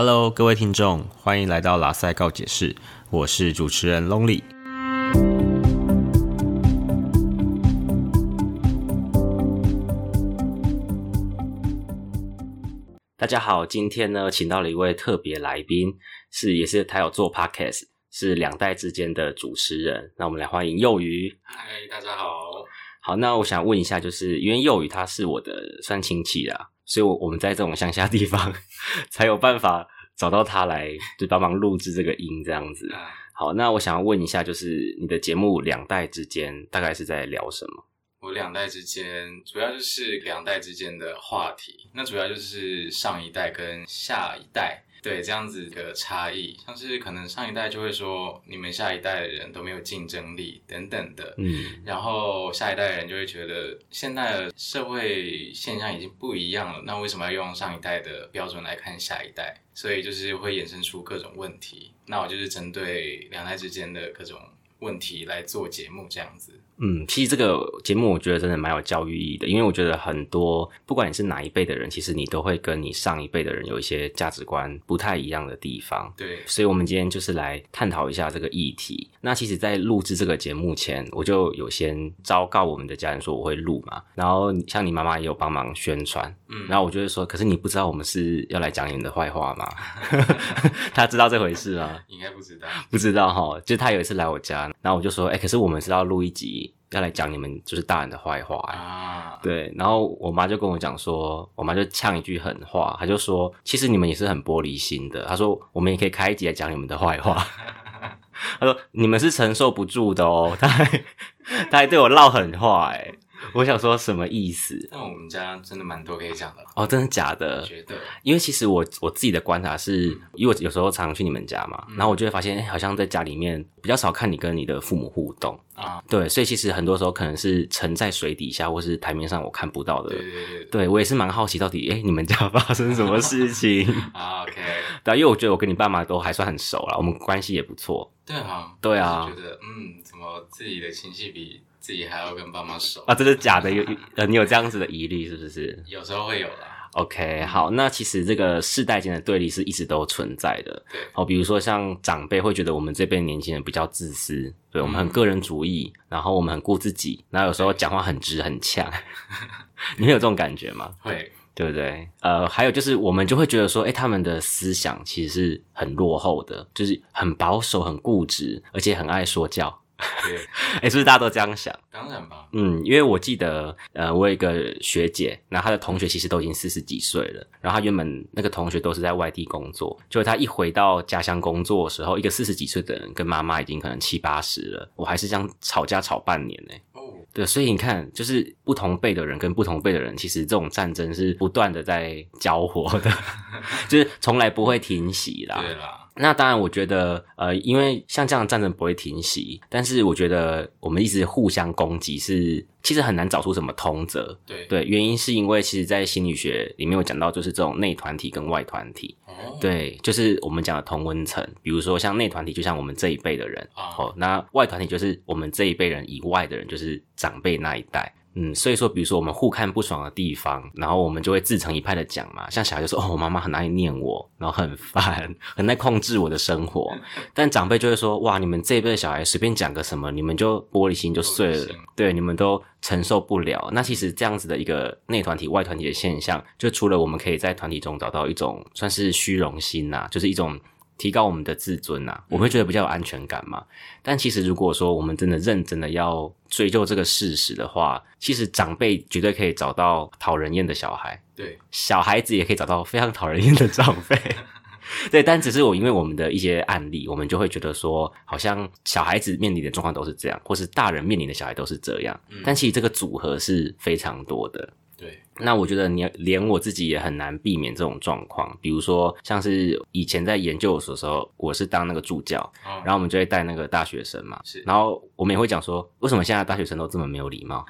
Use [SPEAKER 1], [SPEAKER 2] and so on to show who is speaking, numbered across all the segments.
[SPEAKER 1] Hello，各位听众，欢迎来到拉塞告解室，我是主持人 Lonely。大家好，今天呢，请到了一位特别来宾，是也是他有做 Podcast，是两代之间的主持人。那我们来欢迎幼鱼。
[SPEAKER 2] 嗨，大家好。
[SPEAKER 1] 好，那我想问一下，就是因为幼鱼他是我的算亲戚啦，所以，我我们在这种乡下地方才有办法找到他来，就帮忙录制这个音这样子。好，那我想要问一下，就是你的节目两代之间大概是在聊什么？
[SPEAKER 2] 我两代之间主要就是两代之间的话题，那主要就是上一代跟下一代。对这样子的差异，像是可能上一代就会说你们下一代的人都没有竞争力等等的，嗯，然后下一代人就会觉得现在的社会现象已经不一样了，那为什么要用上一代的标准来看下一代？所以就是会衍生出各种问题。那我就是针对两代之间的各种问题来做节目，这样子。
[SPEAKER 1] 嗯，其实这个节目我觉得真的蛮有教育意义的，因为我觉得很多不管你是哪一辈的人，其实你都会跟你上一辈的人有一些价值观不太一样的地方。
[SPEAKER 2] 对，
[SPEAKER 1] 所以我们今天就是来探讨一下这个议题。那其实，在录制这个节目前，我就有先昭告我们的家人说我会录嘛，然后像你妈妈也有帮忙宣传，嗯，然后我就会说，可是你不知道我们是要来讲你们的坏话吗？他知道这回事吗？
[SPEAKER 2] 应该不知道，
[SPEAKER 1] 不知道哈。就他有一次来我家，然后我就说，哎，可是我们是要录一集。要来讲你们就是大人的坏话啊，对，然后我妈就跟我讲说，我妈就呛一句狠话，她就说，其实你们也是很玻璃心的。她说，我们也可以开一集来讲你们的坏话。她说，你们是承受不住的哦。她还她还对我唠狠话，哎。我想说什么意思？
[SPEAKER 2] 那我们家真的蛮多可以讲的
[SPEAKER 1] 哦，真的假的？
[SPEAKER 2] 觉得，
[SPEAKER 1] 因为其实我我自己的观察是，因为我有时候常常去你们家嘛，然后我就会发现，哎，好像在家里面比较少看你跟你的父母互动啊。对，所以其实很多时候可能是沉在水底下，或是台面上我看不到的。
[SPEAKER 2] 对对对，
[SPEAKER 1] 对我也是蛮好奇，到底哎，你们家发生什么事情
[SPEAKER 2] 啊？OK，
[SPEAKER 1] 对，因为我觉得我跟你爸妈都还算很熟了，我们关系也不错。
[SPEAKER 2] 对啊，
[SPEAKER 1] 对啊，
[SPEAKER 2] 觉得嗯，怎么自己的亲戚比。自己还要跟爸妈熟
[SPEAKER 1] 啊？这是假的？有呃，你有这样子的疑虑是不是？
[SPEAKER 2] 有时候会有啦。
[SPEAKER 1] OK，好，那其实这个世代间的对立是一直都存在的。
[SPEAKER 2] 对，
[SPEAKER 1] 哦，比如说像长辈会觉得我们这辈年轻人比较自私，对我们很个人主义，然后我们很顾自己，然后有时候讲话很直很呛。你会有这种感觉吗？
[SPEAKER 2] 会，
[SPEAKER 1] 对不对？呃，还有就是我们就会觉得说，哎，他们的思想其实是很落后的，就是很保守、很固执，而且很爱说教。
[SPEAKER 2] 对，
[SPEAKER 1] 哎，是不是大家都这样想？
[SPEAKER 2] 当然吧。
[SPEAKER 1] 嗯，因为我记得，呃，我有一个学姐，然后她的同学其实都已经四十几岁了，然后她原本那个同学都是在外地工作，就她一回到家乡工作的时候，一个四十几岁的人跟妈妈已经可能七八十了，我还是这样吵架吵半年呢。哦，对，所以你看，就是不同辈的人跟不同辈的人，其实这种战争是不断的在交火的，就是从来不会停息啦。
[SPEAKER 2] 对啦。
[SPEAKER 1] 那当然，我觉得，呃，因为像这样的战争不会停息，但是我觉得我们一直互相攻击是，其实很难找出什么通则。
[SPEAKER 2] 对
[SPEAKER 1] 对，原因是因为其实，在心理学里面有讲到，就是这种内团体跟外团体。哦。对，就是我们讲的同温层，比如说像内团体，就像我们这一辈的人。哦。那外团体就是我们这一辈人以外的人，就是长辈那一代。嗯，所以说，比如说我们互看不爽的地方，然后我们就会自成一派的讲嘛。像小孩就说：“哦，我妈妈很爱念我，然后很烦，很爱控制我的生活。”但长辈就会说：“哇，你们这一辈的小孩随便讲个什么，你们就玻璃心就碎了，对，你们都承受不了。”那其实这样子的一个内团体、外团体的现象，就除了我们可以在团体中找到一种算是虚荣心呐，就是一种。提高我们的自尊呐，我会觉得比较有安全感嘛。但其实如果说我们真的认真的要追究这个事实的话，其实长辈绝对可以找到讨人厌的小孩，
[SPEAKER 2] 对，
[SPEAKER 1] 小孩子也可以找到非常讨人厌的长辈，对。但只是我因为我们的一些案例，我们就会觉得说，好像小孩子面临的状况都是这样，或是大人面临的小孩都是这样。但其实这个组合是非常多的。
[SPEAKER 2] 对，
[SPEAKER 1] 那我觉得你连我自己也很难避免这种状况。比如说，像是以前在研究所的时候，我是当那个助教，然后我们就会带那个大学生嘛，
[SPEAKER 2] 是，
[SPEAKER 1] 然后我们也会讲说，为什么现在大学生都这么没有礼貌？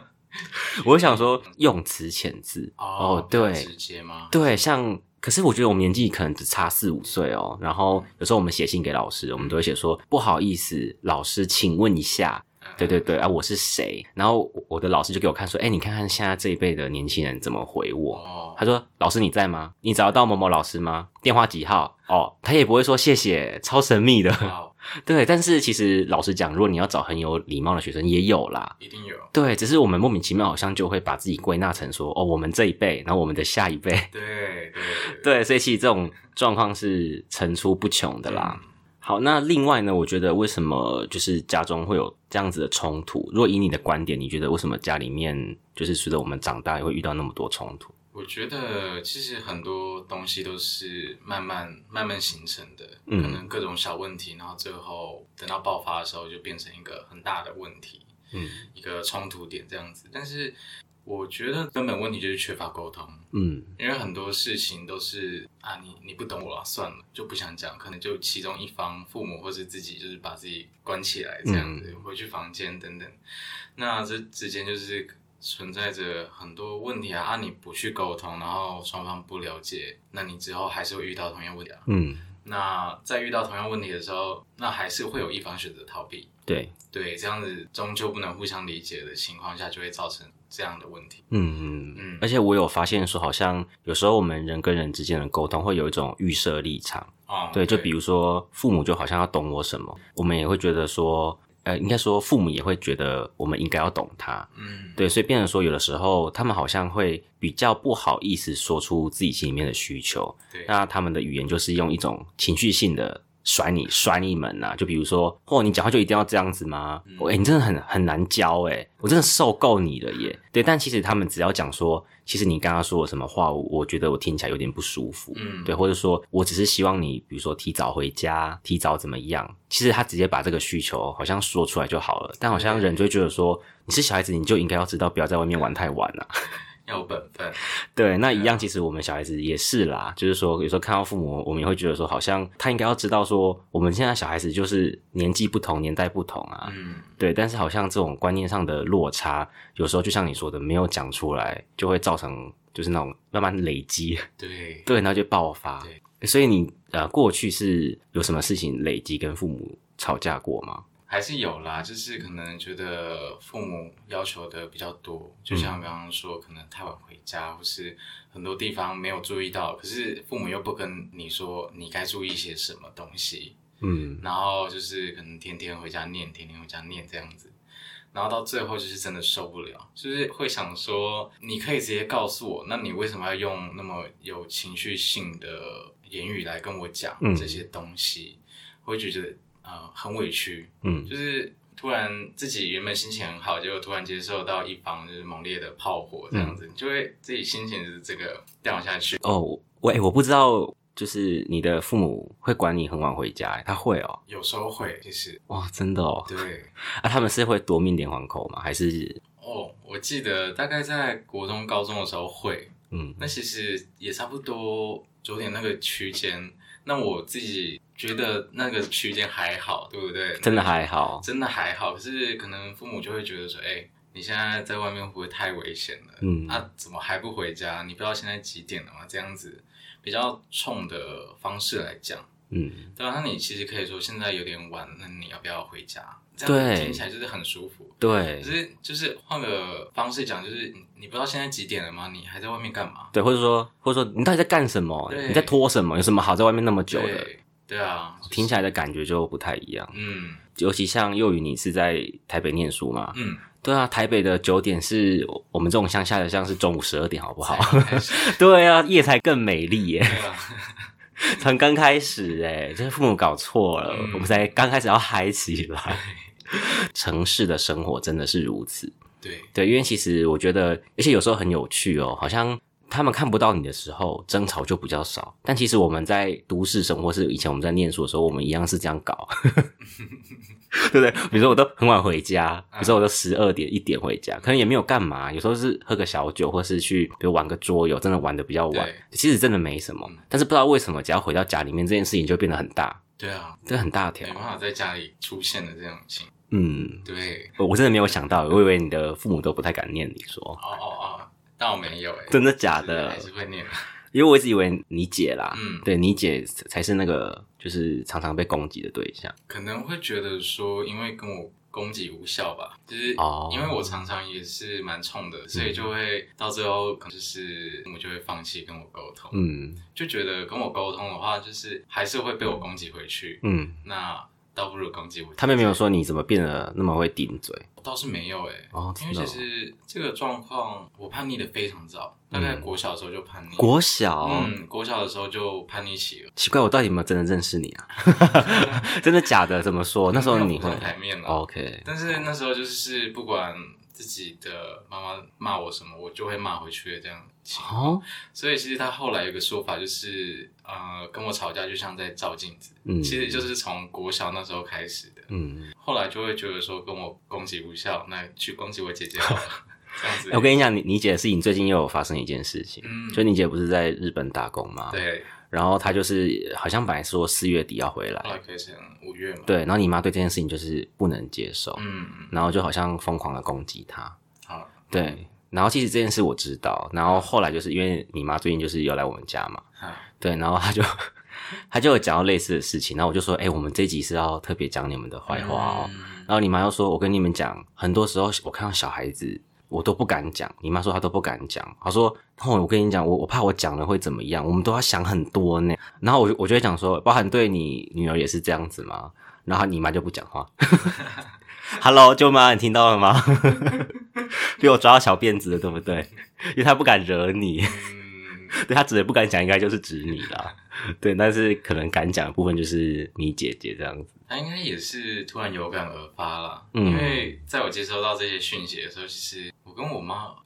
[SPEAKER 1] 我想说，用词遣字
[SPEAKER 2] 哦，
[SPEAKER 1] 对，
[SPEAKER 2] 直接吗？
[SPEAKER 1] 对，像，可是我觉得我们年纪可能只差四五岁哦。然后有时候我们写信给老师，我们都会写说，不好意思，老师，请问一下。对对对啊，我是谁？然后我的老师就给我看说，哎，你看看现在这一辈的年轻人怎么回我。他说：“老师你在吗？你找得到某某老师吗？电话几号？哦，他也不会说谢谢，超神秘的。对，但是其实老实讲，如果你要找很有礼貌的学生，也有啦，
[SPEAKER 2] 一定有。
[SPEAKER 1] 对，只是我们莫名其妙好像就会把自己归纳成说，哦，我们这一辈，然后我们的下一辈。
[SPEAKER 2] 对对
[SPEAKER 1] 对，所以其实这种状况是层出不穷的啦。”好，那另外呢？我觉得为什么就是家中会有这样子的冲突？如果以你的观点，你觉得为什么家里面就是随着我们长大也会遇到那么多冲突？
[SPEAKER 2] 我觉得其实很多东西都是慢慢慢慢形成的，可能各种小问题，然后最后等到爆发的时候就变成一个很大的问题，嗯，一个冲突点这样子。但是。我觉得根本问题就是缺乏沟通，嗯，因为很多事情都是啊，你你不懂我了，算了，就不想讲，可能就其中一方父母或是自己就是把自己关起来这样子，回去房间等等，那这之间就是存在着很多问题啊，啊，你不去沟通，然后双方不了解，那你之后还是会遇到同样问题啊，嗯，那在遇到同样问题的时候，那还是会有一方选择逃避，
[SPEAKER 1] 对。
[SPEAKER 2] 对，这样子终究不能互相理解的情况下，就会造成。这样的问题，
[SPEAKER 1] 嗯嗯嗯，而且我有发现说，好像有时候我们人跟人之间的沟通会有一种预设立场，啊，对，就比如说父母就好像要懂我什么，我们也会觉得说，呃，应该说父母也会觉得我们应该要懂他，嗯，对，所以变成说有的时候他们好像会比较不好意思说出自己心里面的需求，
[SPEAKER 2] 对，
[SPEAKER 1] 那他们的语言就是用一种情绪性的。甩你甩你们呐！就比如说，哦，你讲话就一定要这样子吗？哎，你真的很很难教哎，我真的受够你了耶。对，但其实他们只要讲说，其实你刚刚说了什么话，我觉得我听起来有点不舒服。嗯，对，或者说我只是希望你，比如说提早回家，提早怎么样？其实他直接把这个需求好像说出来就好了，但好像人就会觉得说，你是小孩子，你就应该要知道，不要在外面玩太晚了。
[SPEAKER 2] 有本分，
[SPEAKER 1] 对，那一样，其实我们小孩子也是啦。就是说，有时候看到父母，我们也会觉得说，好像他应该要知道说，我们现在小孩子就是年纪不同，年代不同啊。嗯，对。但是好像这种观念上的落差，有时候就像你说的，没有讲出来，就会造成就是那种慢慢累积。
[SPEAKER 2] 对
[SPEAKER 1] 对，然后就爆发。
[SPEAKER 2] 对，
[SPEAKER 1] 所以你呃，过去是有什么事情累积跟父母吵架过吗？
[SPEAKER 2] 还是有啦，就是可能觉得父母要求的比较多，就像刚刚说，可能太晚回家，或是很多地方没有注意到，可是父母又不跟你说你该注意些什么东西，嗯，然后就是可能天天回家念，天天回家念这样子，然后到最后就是真的受不了，就是会想说，你可以直接告诉我，那你为什么要用那么有情绪性的言语来跟我讲这些东西？会觉得。呃，很委屈，嗯，就是突然自己原本心情很好，结果突然接受到一方就是猛烈的炮火这样子，就会自己心情是这个掉下去。
[SPEAKER 1] 哦，喂，我不知道，就是你的父母会管你很晚回家，他会哦，
[SPEAKER 2] 有时候会，其实
[SPEAKER 1] 哇，真的哦，
[SPEAKER 2] 对，
[SPEAKER 1] 啊，他们是会夺命连环扣吗？还是？
[SPEAKER 2] 哦，我记得大概在国中、高中的时候会，嗯，那其实也差不多九点那个区间。那我自己觉得那个区间还好，对不对？
[SPEAKER 1] 真的还好，
[SPEAKER 2] 真的还好。可是可能父母就会觉得说，哎，你现在在外面会不会太危险了？嗯，那怎么还不回家？你不知道现在几点了吗？这样子比较冲的方式来讲，嗯，对吧？那你其实可以说现在有点晚，那你要不要回家？这样听起来就是很舒服。
[SPEAKER 1] 对，
[SPEAKER 2] 可是就是换个方式讲，就是你不知道现在几点了吗？你还在外面干嘛？
[SPEAKER 1] 对，或者说或者说你到底在干什么？你在拖什么？有什么好在外面那么久的？
[SPEAKER 2] 对啊，
[SPEAKER 1] 听起来的感觉就不太一样。嗯，尤其像幼宇，你是在台北念书嘛？嗯，对啊，台北的九点是我们这种乡下的，像是中午十二点，好不好？对啊，夜才更美丽耶。才 刚开始哎，这是父母搞错了，我们才刚开始要嗨起来。城市的生活真的是如此，
[SPEAKER 2] 对
[SPEAKER 1] 对，因为其实我觉得，而且有时候很有趣哦，好像他们看不到你的时候，争吵就比较少。但其实我们在都市生活，是以前我们在念书的时候，我们一样是这样搞，对不对？比如说我都很晚回家，比如说我都十二点一点回家，可能也没有干嘛，有时候是喝个小酒，或是去比如玩个桌游，真的玩的比较晚，其实真的没什么。但是不知道为什么，只要回到家里面，这件事情就变得很大。
[SPEAKER 2] 对啊，
[SPEAKER 1] 这很大条，
[SPEAKER 2] 没办法在家里出现的这种情。嗯，对，
[SPEAKER 1] 我真的没有想到，我以为你的父母都不太敢念你说。
[SPEAKER 2] 哦哦哦，但我没有哎，
[SPEAKER 1] 真的假的？
[SPEAKER 2] 还是会念，
[SPEAKER 1] 因为我一直以为你姐啦，嗯，对你姐才是那个就是常常被攻击的对象。
[SPEAKER 2] 可能会觉得说，因为跟我攻击无效吧，就是
[SPEAKER 1] 哦。
[SPEAKER 2] 因为我常常也是蛮冲的，所以就会到最后可能就是我就会放弃跟我沟通，
[SPEAKER 1] 嗯。
[SPEAKER 2] 就觉得跟我沟通的话，就是还是会被我攻击回去，
[SPEAKER 1] 嗯，
[SPEAKER 2] 那倒不如攻击我。
[SPEAKER 1] 他们没有，说你怎么变得那么会顶嘴
[SPEAKER 2] 倒是没有哎、
[SPEAKER 1] 哦，
[SPEAKER 2] 因为其实这个状况我叛逆的非常早，大概国小的时候就叛逆，
[SPEAKER 1] 国小。
[SPEAKER 2] 嗯国小的时候就叛逆期了，
[SPEAKER 1] 奇怪，我到底有没有真的认识你啊？真的假的？怎么说？那时候你会哦
[SPEAKER 2] 没有浮上台面了。
[SPEAKER 1] OK？
[SPEAKER 2] 但是那时候就是不管自己的妈妈骂我什么，我就会骂回去的这样情况。
[SPEAKER 1] 哦，
[SPEAKER 2] 所以其实他后来有一个说法，就是呃，跟我吵架就像在照镜子，
[SPEAKER 1] 嗯，
[SPEAKER 2] 其实就是从国小那时候开始的。
[SPEAKER 1] 嗯，
[SPEAKER 2] 后来就会觉得说跟我攻击无效，那去攻击我姐姐好了，这样子。
[SPEAKER 1] 我跟你讲，你你姐的事情最近又有发生一件事情，
[SPEAKER 2] 嗯
[SPEAKER 1] 就你姐不是在日本打工吗？，
[SPEAKER 2] 对，
[SPEAKER 1] 然后他就是好像本来说四月底要回
[SPEAKER 2] 后
[SPEAKER 1] 来，
[SPEAKER 2] 来可以成五月嘛。
[SPEAKER 1] 对，然后你妈对这件事情就是不能接受，
[SPEAKER 2] 嗯，
[SPEAKER 1] 然后就好像疯狂的攻击他，
[SPEAKER 2] 好，
[SPEAKER 1] 对，然后其实这件事我知道，然后后来就是因为你妈最近就是要来我们家嘛，
[SPEAKER 2] 好，
[SPEAKER 1] 对，然后他就 他就有讲到类似的事情，然后我就说，哎、我们这集是要特别讲你们的坏话哦，
[SPEAKER 2] 嗯。
[SPEAKER 1] 然后你妈又说，我跟你们讲，很多时候我看到小孩子。我都不敢讲，你妈说她都不敢讲。她说：“哦，我跟你讲，我我怕我讲了会怎么样，我们都要想很多呢。”然后我就我就会讲说，包含对你女儿也是这样子吗？然后你妈就不讲话。Hello，舅妈，你听到了吗？被我抓到小辫子了，对不对？因为她不敢惹你，
[SPEAKER 2] 嗯，
[SPEAKER 1] 对她指的不敢讲，应该就是指你啦。对，但是可能敢讲的部分就是你姐姐这样子。
[SPEAKER 2] 他应该也是突然有感而发啦。
[SPEAKER 1] 嗯
[SPEAKER 2] 因为在我接收到这些讯息的时候，其实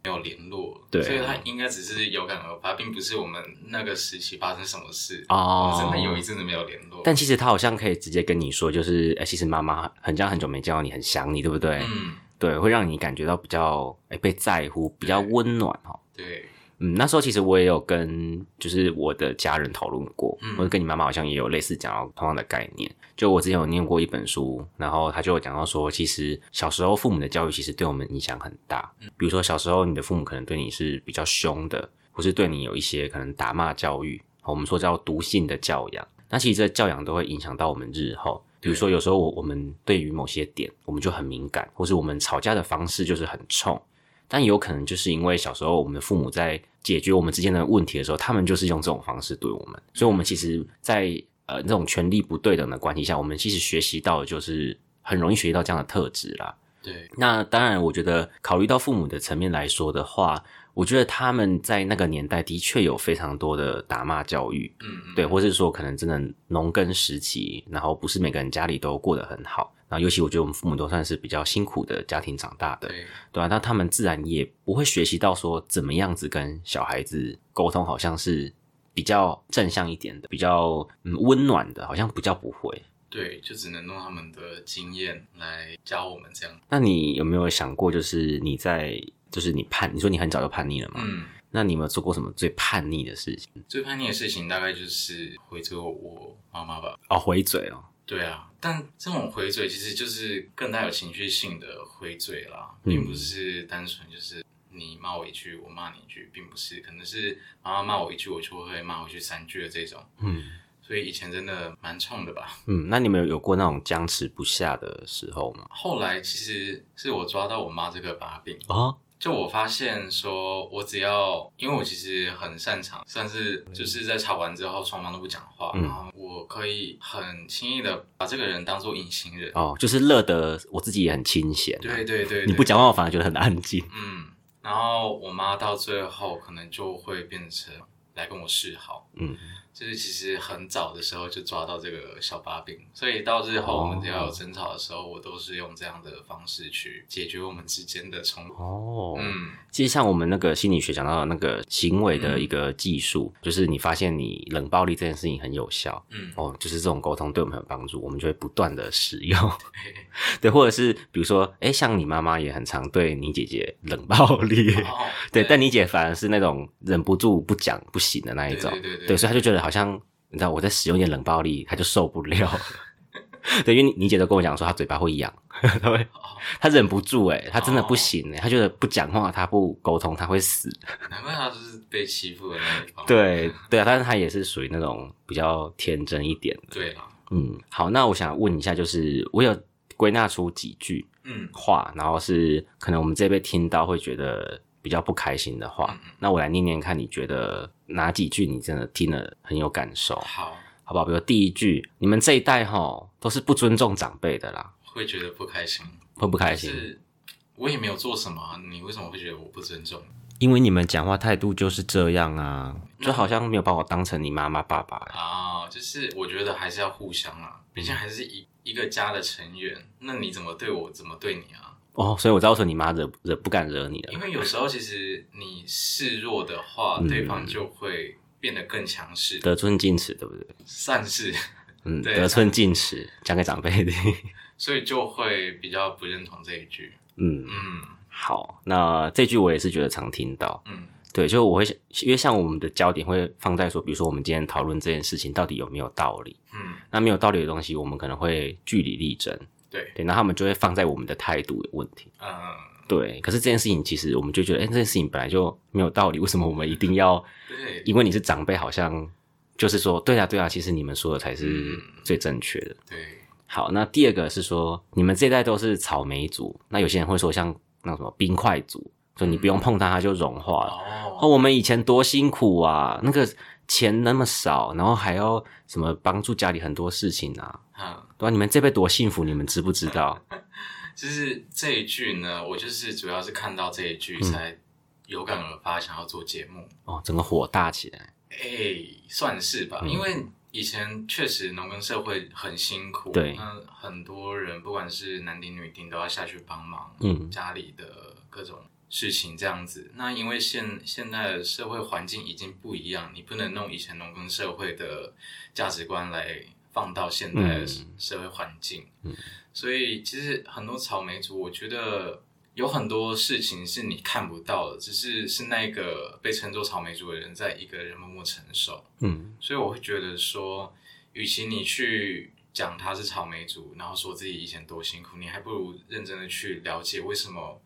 [SPEAKER 2] 没有联络，
[SPEAKER 1] 对
[SPEAKER 2] 所以他应该只是有感而发，并不是我们那个时期发生什么事。
[SPEAKER 1] 哦
[SPEAKER 2] 我真的有一阵子没有联络，
[SPEAKER 1] 但其实他好像可以直接跟你说，就是哎、其实妈妈很像很久没见到你，很想你，对不对？
[SPEAKER 2] 嗯，
[SPEAKER 1] 对，会让你感觉到比较哎、被在乎，比较温暖哦。
[SPEAKER 2] 对，
[SPEAKER 1] 嗯，那时候其实我也有跟就是我的家人讨论过，
[SPEAKER 2] 嗯
[SPEAKER 1] 或者跟你妈妈好像也有类似讲到同样的概念。就我之前有念过一本书，然后他就有讲到说，其实小时候父母的教育其实对我们影响很大。比如说小时候你的父母可能对你是比较凶的，或是对你有一些可能打骂教育，我们说叫毒性的教养。那其实这教养都会影响到我们日后。比如说有时候我我们对于某些点我们就很敏感，或是我们吵架的方式就是很冲。但有可能就是因为小时候我们的父母在解决我们之间的问题的时候，他们就是用这种方式对我们，所以我们其实在，呃这种权力不对等的关系下，我们其实学习到的就是很容易学习到这样的特质啦。
[SPEAKER 2] 对，
[SPEAKER 1] 那当然，我觉得考虑到父母的层面来说的话，我觉得他们在那个年代的确有非常多的打骂教育，
[SPEAKER 2] 嗯嗯，
[SPEAKER 1] 对，或是说可能真的农耕时期，然后不是每个人家里都过得很好，然后尤其我觉得我们父母都算是比较辛苦的家庭长大的，
[SPEAKER 2] 对，
[SPEAKER 1] 对啊，那他们自然也不会学习到说怎么样子跟小孩子沟通，好像是比较正向一点的，比较嗯温暖的，好像比较不会。
[SPEAKER 2] 对，就只能用他们的经验来教我们这样。
[SPEAKER 1] 那你有没有想过，就是你在就是你叛，你说你很早就叛逆了嘛？
[SPEAKER 2] 嗯，
[SPEAKER 1] 那你有没有做过什么最叛逆的事情？
[SPEAKER 2] 最叛逆的事情大概就是回嘴我妈妈吧。
[SPEAKER 1] 哦，回嘴哦，
[SPEAKER 2] 对啊，但这种回嘴其实就是更带有情绪性的回嘴啦，
[SPEAKER 1] 嗯
[SPEAKER 2] 并不是单纯就是你骂我一句，我骂你一句，并不是，可能是妈妈骂我一句，我就会骂回去三句的这种。
[SPEAKER 1] 嗯
[SPEAKER 2] 所以以前真的蛮冲的吧。
[SPEAKER 1] 嗯，那你们有有过那种僵持不下的时候吗？
[SPEAKER 2] 后来其实是我抓到我妈这个把柄，
[SPEAKER 1] 哦，
[SPEAKER 2] 就我发现说，我只要因为我其实很擅长，算是就是在吵完之后双方都不讲话，
[SPEAKER 1] 嗯
[SPEAKER 2] 然后我可以很轻易的把这个人当做隐形人。
[SPEAKER 1] 哦，就是乐得我自己也很清闲、啊，
[SPEAKER 2] 对对对对
[SPEAKER 1] 你不讲话，我反而觉得很安静。
[SPEAKER 2] 嗯，然后我妈到最后可能就会变成来跟我示好，
[SPEAKER 1] 嗯，
[SPEAKER 2] 就是其实很早的时候就抓到这个小把柄，所以到日后我们只要有争吵的时候，我都是用这样的方式去解决我们之间的冲突。
[SPEAKER 1] 哦，
[SPEAKER 2] 嗯，
[SPEAKER 1] 其实像我们那个心理学讲到的那个行为的一个技术，就是你发现你冷暴力这件事情很有效，
[SPEAKER 2] 嗯。
[SPEAKER 1] 哦，就是这种沟通对我们很有帮助，我们就会不断的使用，对，或者是比如说，哎，像你妈妈也很常对你姐姐冷暴力，
[SPEAKER 2] 哦，
[SPEAKER 1] 对，但你姐反而是那种忍不住不讲不行的那一种，
[SPEAKER 2] 对对对。对
[SPEAKER 1] 所以她就觉得好像你知道我在使用一点冷暴力，她就受不了。对，因为你你姐都跟我讲说她嘴巴会痒，她会
[SPEAKER 2] 哦
[SPEAKER 1] 她忍不住哎、她真的不行哎、她觉得不讲话，她不沟通，她会死。
[SPEAKER 2] 难怪她就是被欺负的那一方。
[SPEAKER 1] 对对啊，但是她也是属于那种比较天真一点的。
[SPEAKER 2] 对啊，
[SPEAKER 1] 嗯，好，那我想问一下，就是我有归纳出几句
[SPEAKER 2] 嗯
[SPEAKER 1] 话，然后是可能我们这辈听到会觉得比较不开心的话。那我来念念看，你觉得哪几句你真的听了很有感受？
[SPEAKER 2] 好，
[SPEAKER 1] 好不好？比如第一句，你们这一代哈都是不尊重长辈的啦，
[SPEAKER 2] 会觉得不开心，
[SPEAKER 1] 会不开心？
[SPEAKER 2] 是我也没有做什么啊，你为什么会觉得我不尊重？
[SPEAKER 1] 因为你们讲话态度就是这样啊，就好像没有把我当成你妈妈爸爸。
[SPEAKER 2] 啊，就是我觉得还是要互相啊，毕竟还是一一个家的成员，那你怎么对我，怎么对你啊？
[SPEAKER 1] 哦，所以我知道说你妈惹惹不敢惹你了
[SPEAKER 2] 因。为有时候其实你示弱的话，
[SPEAKER 1] 嗯
[SPEAKER 2] 对方就会变得更强势，
[SPEAKER 1] 得寸进尺，对不对？
[SPEAKER 2] 算是，
[SPEAKER 1] 嗯，得寸进尺，讲给长辈听。
[SPEAKER 2] 所以就会比较不认同这一句。
[SPEAKER 1] 嗯，
[SPEAKER 2] 嗯
[SPEAKER 1] 好，那这句我也是觉得常听到。
[SPEAKER 2] 嗯
[SPEAKER 1] 对，就我会，因为像我们的焦点会放在说，比如说我们今天讨论这件事情到底有没有道理。
[SPEAKER 2] 嗯，
[SPEAKER 1] 那没有道理的东西，我们可能会据理力争。
[SPEAKER 2] 对，
[SPEAKER 1] 对，那他们就会放在我们的态度的问题。
[SPEAKER 2] 嗯，
[SPEAKER 1] 对，可是这件事情其实我们就觉得，哎、这件事情本来就没有道理，为什么我们一定要？
[SPEAKER 2] 对，
[SPEAKER 1] 因为你是长辈，好像就是说，对啊，对啊，其实你们说的才是
[SPEAKER 2] 嗯
[SPEAKER 1] 最正确的。
[SPEAKER 2] 对，
[SPEAKER 1] 好，那第二个是说，你们这一代都是草莓族，那有些人会说像那什么冰块族，就你不用碰它，它就融化了。哦，
[SPEAKER 2] 哦，
[SPEAKER 1] 我们以前多辛苦啊，那个钱那么少，然后还要什么帮助家里很多事情啊，
[SPEAKER 2] 嗯，
[SPEAKER 1] 对吧、你们这辈多幸福，你们知不知道？
[SPEAKER 2] 就是这一句呢，我就是主要是看到这一
[SPEAKER 1] 嗯
[SPEAKER 2] 句才有感而发，想要做节目。
[SPEAKER 1] 哦，整个火大起来。
[SPEAKER 2] 哎、算是吧，
[SPEAKER 1] 嗯
[SPEAKER 2] 因为以前确实农耕社会很辛苦，
[SPEAKER 1] 对
[SPEAKER 2] 那很多人不管是男丁女丁都要下去帮忙，
[SPEAKER 1] 嗯
[SPEAKER 2] 家里的各种事情这样子。那因为现现在的社会环境已经不一样，你不能弄以前农耕社会的价值观来放到现在的
[SPEAKER 1] 嗯。
[SPEAKER 2] 社会环境，
[SPEAKER 1] 嗯。
[SPEAKER 2] 所以其实很多草莓族，我觉得有很多事情是你看不到的，只是是那个被称作草莓族的人在一个人默默承受。
[SPEAKER 1] 嗯。
[SPEAKER 2] 所以我会觉得说，与其你去讲他是草莓族，然后说自己以前多辛苦，你还不如认真的去了解为什么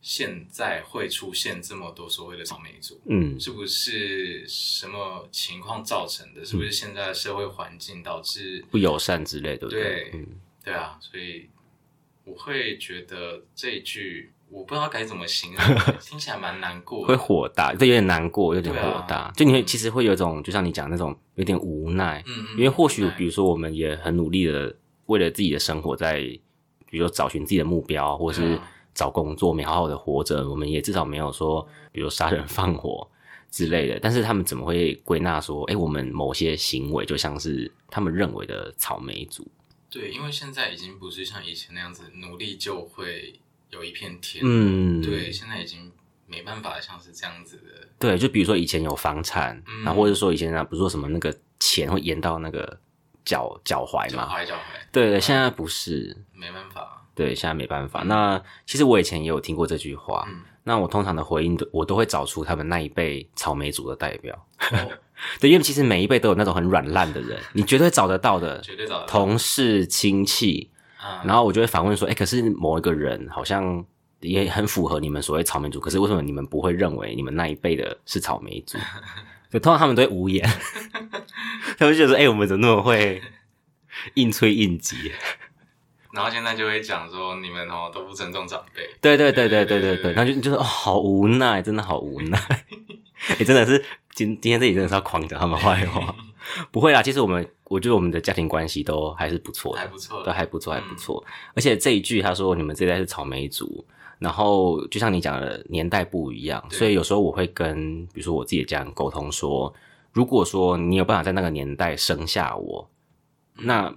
[SPEAKER 2] 现在会出现这么多所谓的草莓族。
[SPEAKER 1] 嗯
[SPEAKER 2] 是不是什么情况造成的？是不是现在的社会环境导致？
[SPEAKER 1] 不友善之类，对不对？
[SPEAKER 2] 对
[SPEAKER 1] 嗯，
[SPEAKER 2] 对啊，所以我会觉得这一句我不知道该怎么形容，听起来蛮难过
[SPEAKER 1] 会。火大，对，有点难过，有点火大。就你会其实会有一种，就像你讲那种有点无奈，
[SPEAKER 2] 嗯，嗯
[SPEAKER 1] 因为或许比如说我们也很努力的为了自己的生活在，比如说找寻自己的目标，或是找工作，没好好的活着，我们也至少没有说，比如杀人放火之类的。但是他们怎么会归纳说，哎，我们某些行为就像是他们认为的草莓族？
[SPEAKER 2] 对，因为现在已经不是像以前那样子，努力就会有一片天。
[SPEAKER 1] 嗯，
[SPEAKER 2] 对，现在已经没办法像是这样子的。
[SPEAKER 1] 对，就比如说以前有房产，
[SPEAKER 2] 嗯
[SPEAKER 1] 然后或者说以前啊，不是说什么那个钱会延到那个脚脚踝
[SPEAKER 2] 脚
[SPEAKER 1] 嘛？
[SPEAKER 2] 踝脚踝，
[SPEAKER 1] 对对，现在不是，
[SPEAKER 2] 没办法。
[SPEAKER 1] 对，现在没办法。那其实我以前也有听过这句话，
[SPEAKER 2] 嗯，
[SPEAKER 1] 那我通常的回应我都会找出他们那一辈草莓族的代表。
[SPEAKER 2] 哦
[SPEAKER 1] 对，因为其实每一辈都有那种很软烂的人，你绝对找得到的，
[SPEAKER 2] 绝对找得到。
[SPEAKER 1] 同事、亲戚。
[SPEAKER 2] 啊，
[SPEAKER 1] 然后我就会反问说，哎，可是某一个人好像也很符合你们所谓草莓族，可是为什么你们不会认为你们那一辈的是草莓族？就，通常他们都会无言，他们就觉得说，哎，我们怎么那么会硬吹硬挤？
[SPEAKER 2] 然后现在就会讲说你们哦都不尊重长辈。
[SPEAKER 1] 对对对对对对对，然后就就是哦，好无奈，真的好无奈。你、真的是今今天这里真的是要狂讲他们坏话，不会啦。其实我们我觉得我们的家庭关系都还是不错的，
[SPEAKER 2] 还不错
[SPEAKER 1] 都还不错，还不错。而且这一句他说你们这一代是草莓族，然后就像你讲的年代不一样，所以有时候我会跟比如说我自己的家人沟通说，如果说你有办法在那个年代生下我，那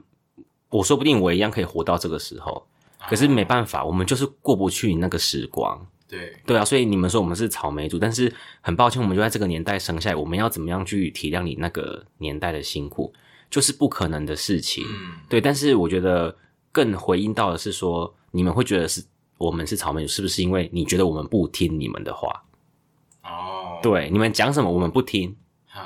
[SPEAKER 1] 我说不定我一样可以活到这个时候。可是没办法，我们就是过不去那个时光。
[SPEAKER 2] 对，
[SPEAKER 1] 对啊，所以你们说我们是草莓族，但是很抱歉，我们就在这个年代生下来，我们要怎么样去体谅你那个年代的辛苦，就是不可能的事情。
[SPEAKER 2] 嗯，
[SPEAKER 1] 对，但是我觉得更回应到的是说，你们会觉得是我们是草莓族，是不是因为你觉得我们不听你们的话？
[SPEAKER 2] 哦，
[SPEAKER 1] 对，你们讲什么我们不听，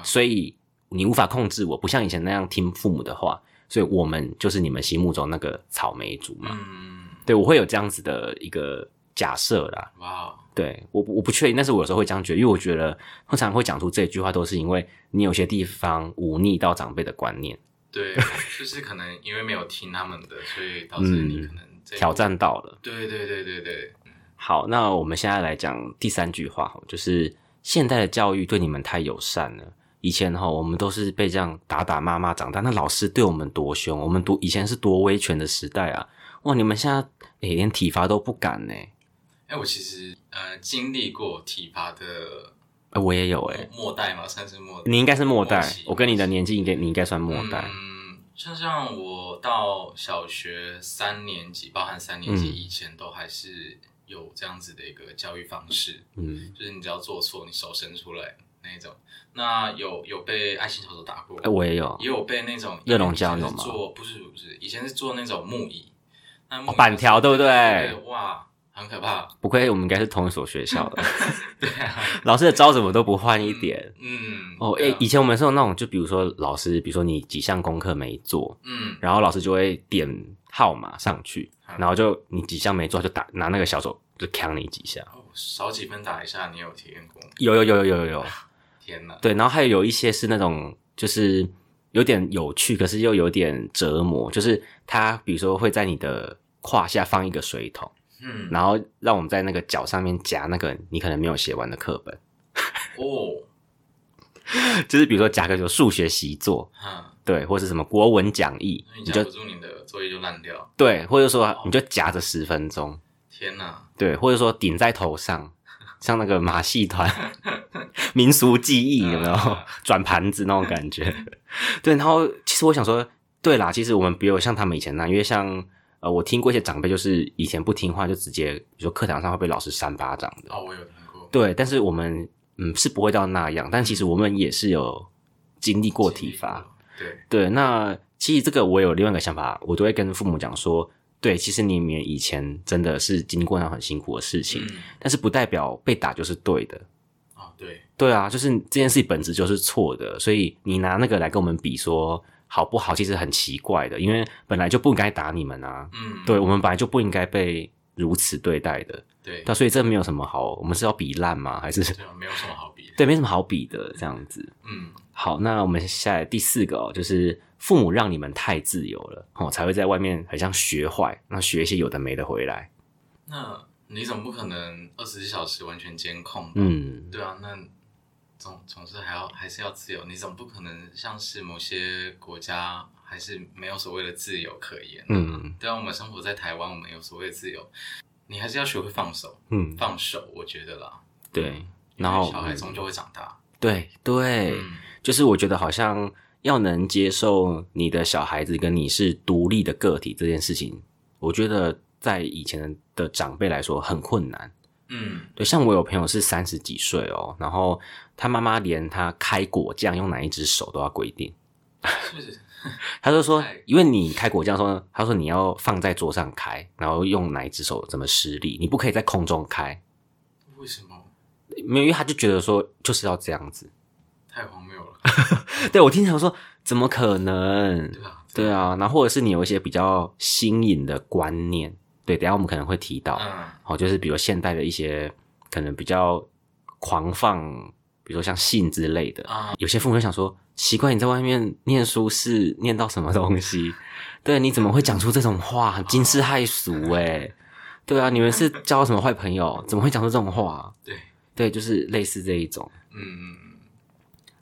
[SPEAKER 1] 所以你无法控制我，不像以前那样听父母的话，所以我们就是你们心目中那个草莓族嘛。
[SPEAKER 2] 嗯，
[SPEAKER 1] 对，我会有这样子的一个假设啦。
[SPEAKER 2] 哇，
[SPEAKER 1] 对我我不确定，但是我有时候会这样觉得，因为我觉得通常会讲出这句话，都是因为你有些地方忤逆到长辈的观念。
[SPEAKER 2] 对，就是可能因为没有听他们的，所以导致你可能
[SPEAKER 1] 挑战到了。
[SPEAKER 2] 对对对对对。
[SPEAKER 1] 好，那我们现在来讲第三句话，就是现代的教育对你们太友善了。以前哈，我们都是被这样打打骂骂长大，那老师对我们多凶，我们多以前是多威权的时代啊！哇，你们现在诶连体罚都不敢呢。
[SPEAKER 2] 哎，我其实呃经历过体罚的，
[SPEAKER 1] 哎，我也有哎，
[SPEAKER 2] 末代嘛，算是末，
[SPEAKER 1] 你应该是末代，我跟你的年纪应该你应该算末代。
[SPEAKER 2] 嗯，像像我到小学三年级，包含三年级以前，都还是有这样子的一个教育方式，嗯，就是你只要做错，你手伸出来。那种，那有有被爱心小手打过，
[SPEAKER 1] 哎，我也有，
[SPEAKER 2] 也有被那种
[SPEAKER 1] 热熔胶有吗？
[SPEAKER 2] 做不是不是，以前是做那种木椅，
[SPEAKER 1] 那板条对不对？
[SPEAKER 2] 哇，很可怕。
[SPEAKER 1] 不愧我们应该是同一所学校的，
[SPEAKER 2] 对啊，
[SPEAKER 1] 老师的招怎么都不换一点？
[SPEAKER 2] 嗯，
[SPEAKER 1] 哦，哎，以前我们是有那种，就比如说老师，比如说你几项功课没做，嗯，然后老师就会点号码上去，然后就你几项没做，就打拿那个小手就扛你几下，
[SPEAKER 2] 少几分打一下，你有体验过？
[SPEAKER 1] 有有有有有有有。
[SPEAKER 2] 天呐！
[SPEAKER 1] 对，然后还有有一些是那种，就是有点有趣，可是又有点折磨。就是他，比如说会在你的胯下放一个水桶，嗯，然后让我们在那个脚上面夹那个你可能没有写完的课本。
[SPEAKER 2] 哦，
[SPEAKER 1] 就是比如说夹个有数学习作，嗯，对，或者什么国文讲义，
[SPEAKER 2] 你夹不住你的作业就烂掉。
[SPEAKER 1] 对，或者说你就夹着十分钟。
[SPEAKER 2] 天呐！
[SPEAKER 1] 对，或者说顶在头上。像那个马戏团 民俗技艺有没有 转盘子那种感觉？对，然后其实我想说，对啦，其实我们不有像他们以前那，因为像呃，我听过一些长辈，就是以前不听话就直接，比如说课堂上会被老师扇巴掌的。
[SPEAKER 2] 哦，我有听过。
[SPEAKER 1] 对，但是我们嗯是不会到那样，但其实我们也是有经历过体罚。
[SPEAKER 2] 对
[SPEAKER 1] 对，那其实这个我有另外一个想法，我都会跟父母讲说。对，其实你们以前真的是经过那很辛苦的事情，但是不代表被打就是对的
[SPEAKER 2] 啊。对，
[SPEAKER 1] 对啊，就是这件事本质就是错的，所以你拿那个来跟我们比说好不好，其实很奇怪的，因为本来就不应该打你们啊。嗯，对我们本来就不应该被如此对待的。
[SPEAKER 2] 对，
[SPEAKER 1] 那所以这没有什么好，我们是要比烂吗？还是
[SPEAKER 2] 没有什么好比？
[SPEAKER 1] 对，没什么好比的这样子。嗯，好，那我们下来第四个哦，就是。父母让你们太自由了，哦，才会在外面很像学坏，那学一些有的没的回来。
[SPEAKER 2] 那你总不可能二十四小时完全监控，嗯，对啊，那总总是还要还是要自由，你总不可能像是某些国家还是没有所谓的自由可言，嗯，对啊，我们生活在台湾，我们有所谓的自由，你还是要学会放手，嗯，放手，我觉得啦，
[SPEAKER 1] 对，然后
[SPEAKER 2] 小孩终究会长大，
[SPEAKER 1] 对对，就是我觉得好像。要能接受你的小孩子跟你是独立的个体这件事情，我觉得在以前的长辈来说很困难。嗯，对，像我有朋友是三十几岁哦，然后他妈妈连他开果酱用哪一只手都要规定。他就说，因为你开果酱说，他说你要放在桌上开，然后用哪一只手怎么施力，你不可以在空中开。
[SPEAKER 2] 为什么？
[SPEAKER 1] 没有，因为他就觉得说就是要这样子。
[SPEAKER 2] 太荒谬了，
[SPEAKER 1] 对我听起来说怎么可能？
[SPEAKER 2] 对啊，
[SPEAKER 1] 对啊，然后或者是你有一些比较新颖的观念，对，等下我们可能会提到，好，就是比如现代的一些可能比较狂放，比如说像性之类的啊，有些父母想说，奇怪，你在外面念书是念到什么东西？对，你怎么会讲出这种话，惊世骇俗？哎，对啊，你们是交什么坏朋友？怎么会讲出这种话？
[SPEAKER 2] 对，
[SPEAKER 1] 对，就是类似这一种，嗯。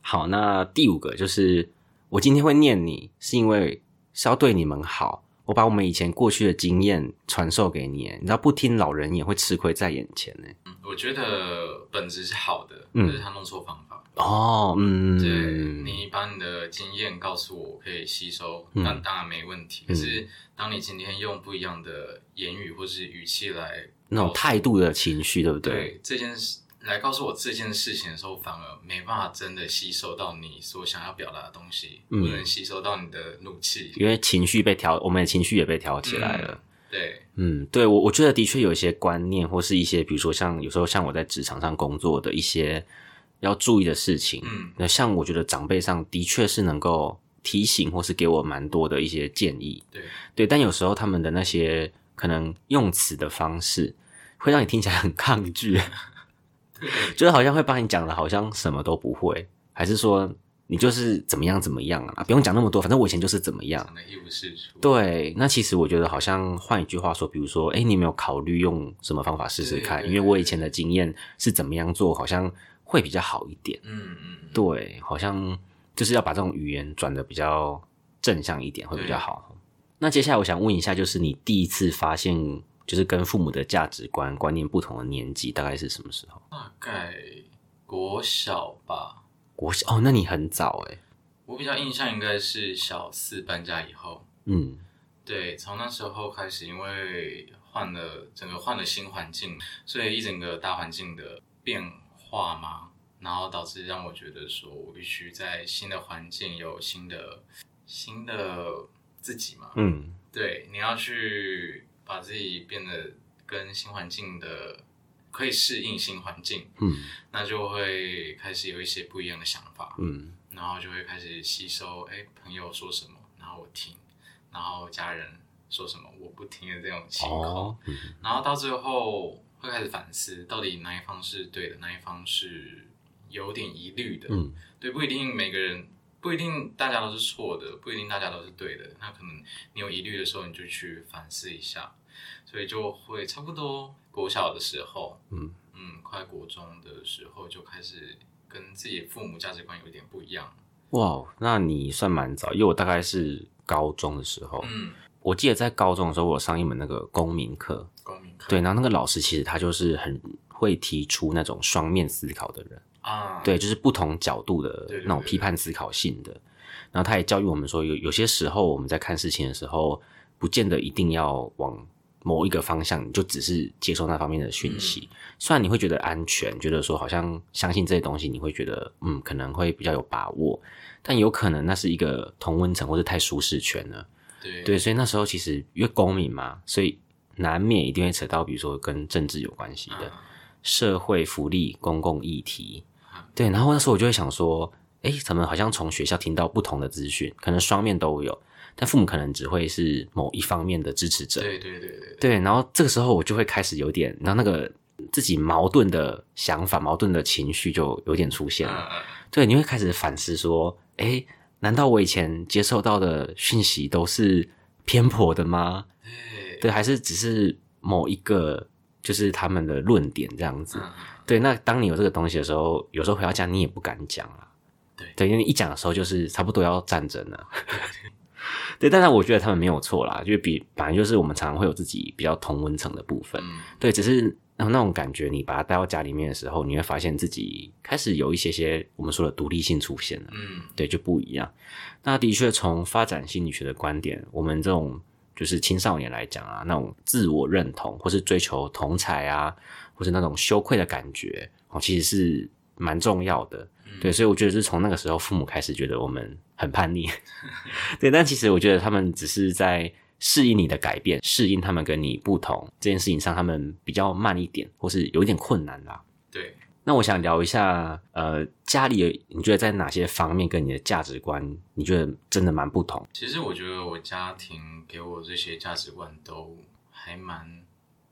[SPEAKER 1] 好，那第五个就是我今天会念你，是因为是要对你们好。我把我们以前过去的经验传授给你，你知道不听老人言会吃亏在眼前呢。
[SPEAKER 2] 嗯，我觉得本质是好的，就是他弄错方法。
[SPEAKER 1] 哦，嗯，
[SPEAKER 2] 对你把你的经验告诉我，可以吸收，那当然没问题。可是当你今天用不一样的言语或是语气来，
[SPEAKER 1] 那种态度的情绪，对不对？
[SPEAKER 2] 对这件事。来告诉我这件事情的时候，反而没办法真的吸收到你所想要表达的东西，不能吸收到你的怒气，
[SPEAKER 1] 因为情绪被调，我们的情绪也被调起来了。
[SPEAKER 2] 对，
[SPEAKER 1] 嗯，对我我觉得的确有一些观念，或是一些比如说像有时候像我在职场上工作的一些要注意的事情，嗯，那像我觉得长辈上的确是能够提醒或是给我蛮多的一些建议。
[SPEAKER 2] 对，
[SPEAKER 1] 对，但有时候他们的那些可能用词的方式，会让你听起来很抗拒。就是好像会把你讲的，好像什么都不会，还是说你就是怎么样怎么样啊，不用讲那么多，反正我以前就是怎么样，
[SPEAKER 2] 一无是处。
[SPEAKER 1] 对，那其实我觉得好像换一句话说，比如说，哎，你有没有考虑用什么方法试试看？因为我以前的经验是怎么样做，好像会比较好一点。
[SPEAKER 2] 嗯嗯，
[SPEAKER 1] 对，好像就是要把这种语言转的比较正向一点，会比较好。那接下来我想问一下，就是你第一次发现，就是跟父母的价值观观念不同的年纪，大概是什么时候？
[SPEAKER 2] 大概国小吧。
[SPEAKER 1] 国小哦，那你很早哎。
[SPEAKER 2] 我比较印象应该是小四搬家以后，
[SPEAKER 1] 嗯，
[SPEAKER 2] 对，从那时候开始，因为换了整个换了新环境，所以一整个大环境的变化嘛，然后导致让我觉得说我必须在新的环境有新的新的自己嘛，
[SPEAKER 1] 嗯，
[SPEAKER 2] 对，你要去把自己变得跟新环境的。可以适应新环境，
[SPEAKER 1] 嗯，
[SPEAKER 2] 那就会开始有一些不一样的想法，
[SPEAKER 1] 嗯，
[SPEAKER 2] 然后就会开始吸收，哎，朋友说什么，然后我听，然后家人说什么我不听的这种情况，然后到最后会开始反思，到底哪一方是对的，哪一方是有点疑虑的，
[SPEAKER 1] 嗯，
[SPEAKER 2] 对，不一定每个人，不一定大家都是错的，不一定大家都是对的，那可能你有疑虑的时候，你就去反思一下。所以就会差不多国小的时候，
[SPEAKER 1] 嗯
[SPEAKER 2] 嗯，快国中的时候就开始跟自己父母价值观有点不一样。
[SPEAKER 1] 哇，那你算蛮早，因为我大概是高中的时候，
[SPEAKER 2] 嗯，
[SPEAKER 1] 我记得在高中的时候，我上一门那个公民课，
[SPEAKER 2] 公民课，
[SPEAKER 1] 对，然后那个老师其实他就是很会提出那种双面思考的人
[SPEAKER 2] 啊，
[SPEAKER 1] 对，就是不同角度的那种批判思考性的。然后他也教育我们说，有有些时候我们在看事情的时候，不见得一定要往。某一个方向，你就只是接受那方面的讯息。虽然你会觉得安全，觉得说好像相信这些东西，你会觉得嗯可能会比较有把握，但有可能那是一个同温层或者太舒适圈了。
[SPEAKER 2] 对
[SPEAKER 1] 对，所以那时候其实因为公民嘛，所以难免一定会扯到比如说跟政治有关系的社会福利、公共议题。对，然后那时候我就会想说，哎，怎么好像从学校听到不同的资讯，可能双面都有。但父母可能只会是某一方面的支持者，
[SPEAKER 2] 对对对对，
[SPEAKER 1] 对。然后这个时候我就会开始有点，然后那个自己矛盾的想法、矛盾的情绪就有点出现了。对，你会开始反思说：，哎，难道我以前接受到的讯息都是偏颇的吗？对，还是只是某一个就是他们的论点这样子？对。那当你有这个东西的时候，有时候回到家你也不敢讲了。
[SPEAKER 2] 对，
[SPEAKER 1] 对，因为一讲的时候就是差不多要战争了。对，但是我觉得他们没有错啦，就比反正就是我们常常会有自己比较同温层的部分，对，只是那种感觉，你把它带到家里面的时候，你会发现自己开始有一些些我们说的独立性出现了，
[SPEAKER 2] 嗯，
[SPEAKER 1] 对，就不一样。那的确从发展心理学的观点，我们这种就是青少年来讲啊，那种自我认同或是追求同才啊，或是那种羞愧的感觉，哦，其实是蛮重要的。对，所以我觉得是从那个时候，父母开始觉得我们很叛逆。对，但其实我觉得他们只是在适应你的改变，适应他们跟你不同这件事情上，他们比较慢一点，或是有一点困难啦。
[SPEAKER 2] 对，
[SPEAKER 1] 那我想聊一下，呃，家里你觉得在哪些方面跟你的价值观，你觉得真的蛮不同？
[SPEAKER 2] 其实我觉得我家庭给我这些价值观都还蛮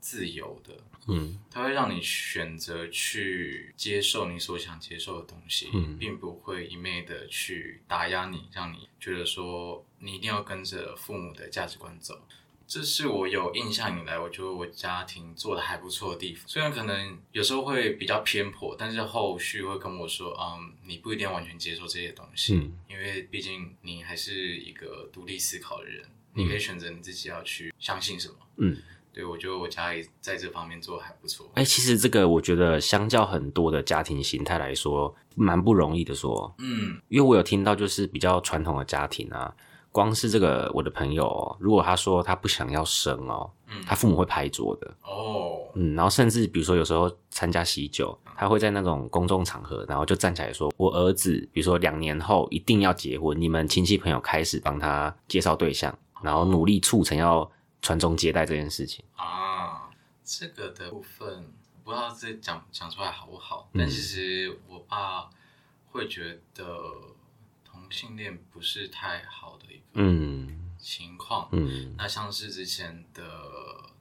[SPEAKER 2] 自由的。
[SPEAKER 1] 嗯，
[SPEAKER 2] 它会让你选择去接受你所想接受的东西，
[SPEAKER 1] 嗯，
[SPEAKER 2] 并不会一昧的去打压你，让你觉得说你一定要跟着父母的价值观走。这是我有印象以来，我觉得我家庭做的还不错的地方。虽然可能有时候会比较偏颇，但是后续会跟我说，嗯，你不一定要完全接受这些东西，
[SPEAKER 1] 嗯，
[SPEAKER 2] 因为毕竟你还是一个独立思考的人，你可以选择你自己要去相信什么，
[SPEAKER 1] 嗯。
[SPEAKER 2] 对，我觉得我家里在这方面做的还不错。
[SPEAKER 1] 哎，其实这个我觉得相较很多的家庭形态来说，蛮不容易的。说，
[SPEAKER 2] 嗯，
[SPEAKER 1] 因为我有听到，就是比较传统的家庭啊，光是这个我的朋友，如果他说他不想要生哦，
[SPEAKER 2] 嗯，
[SPEAKER 1] 他父母会拍桌的
[SPEAKER 2] 哦，
[SPEAKER 1] 嗯，然后甚至比如说有时候参加喜酒，他会在那种公众场合，然后就站起来说：“我儿子，比如说两年后一定要结婚，你们亲戚朋友开始帮他介绍对象，然后努力促成要。”传宗接代这件事情。
[SPEAKER 2] 啊，这个的部分不知道这讲讲出来好不好，但其实我爸会觉得同性恋不是太好的一个情况。
[SPEAKER 1] 嗯，
[SPEAKER 2] 那像是之前的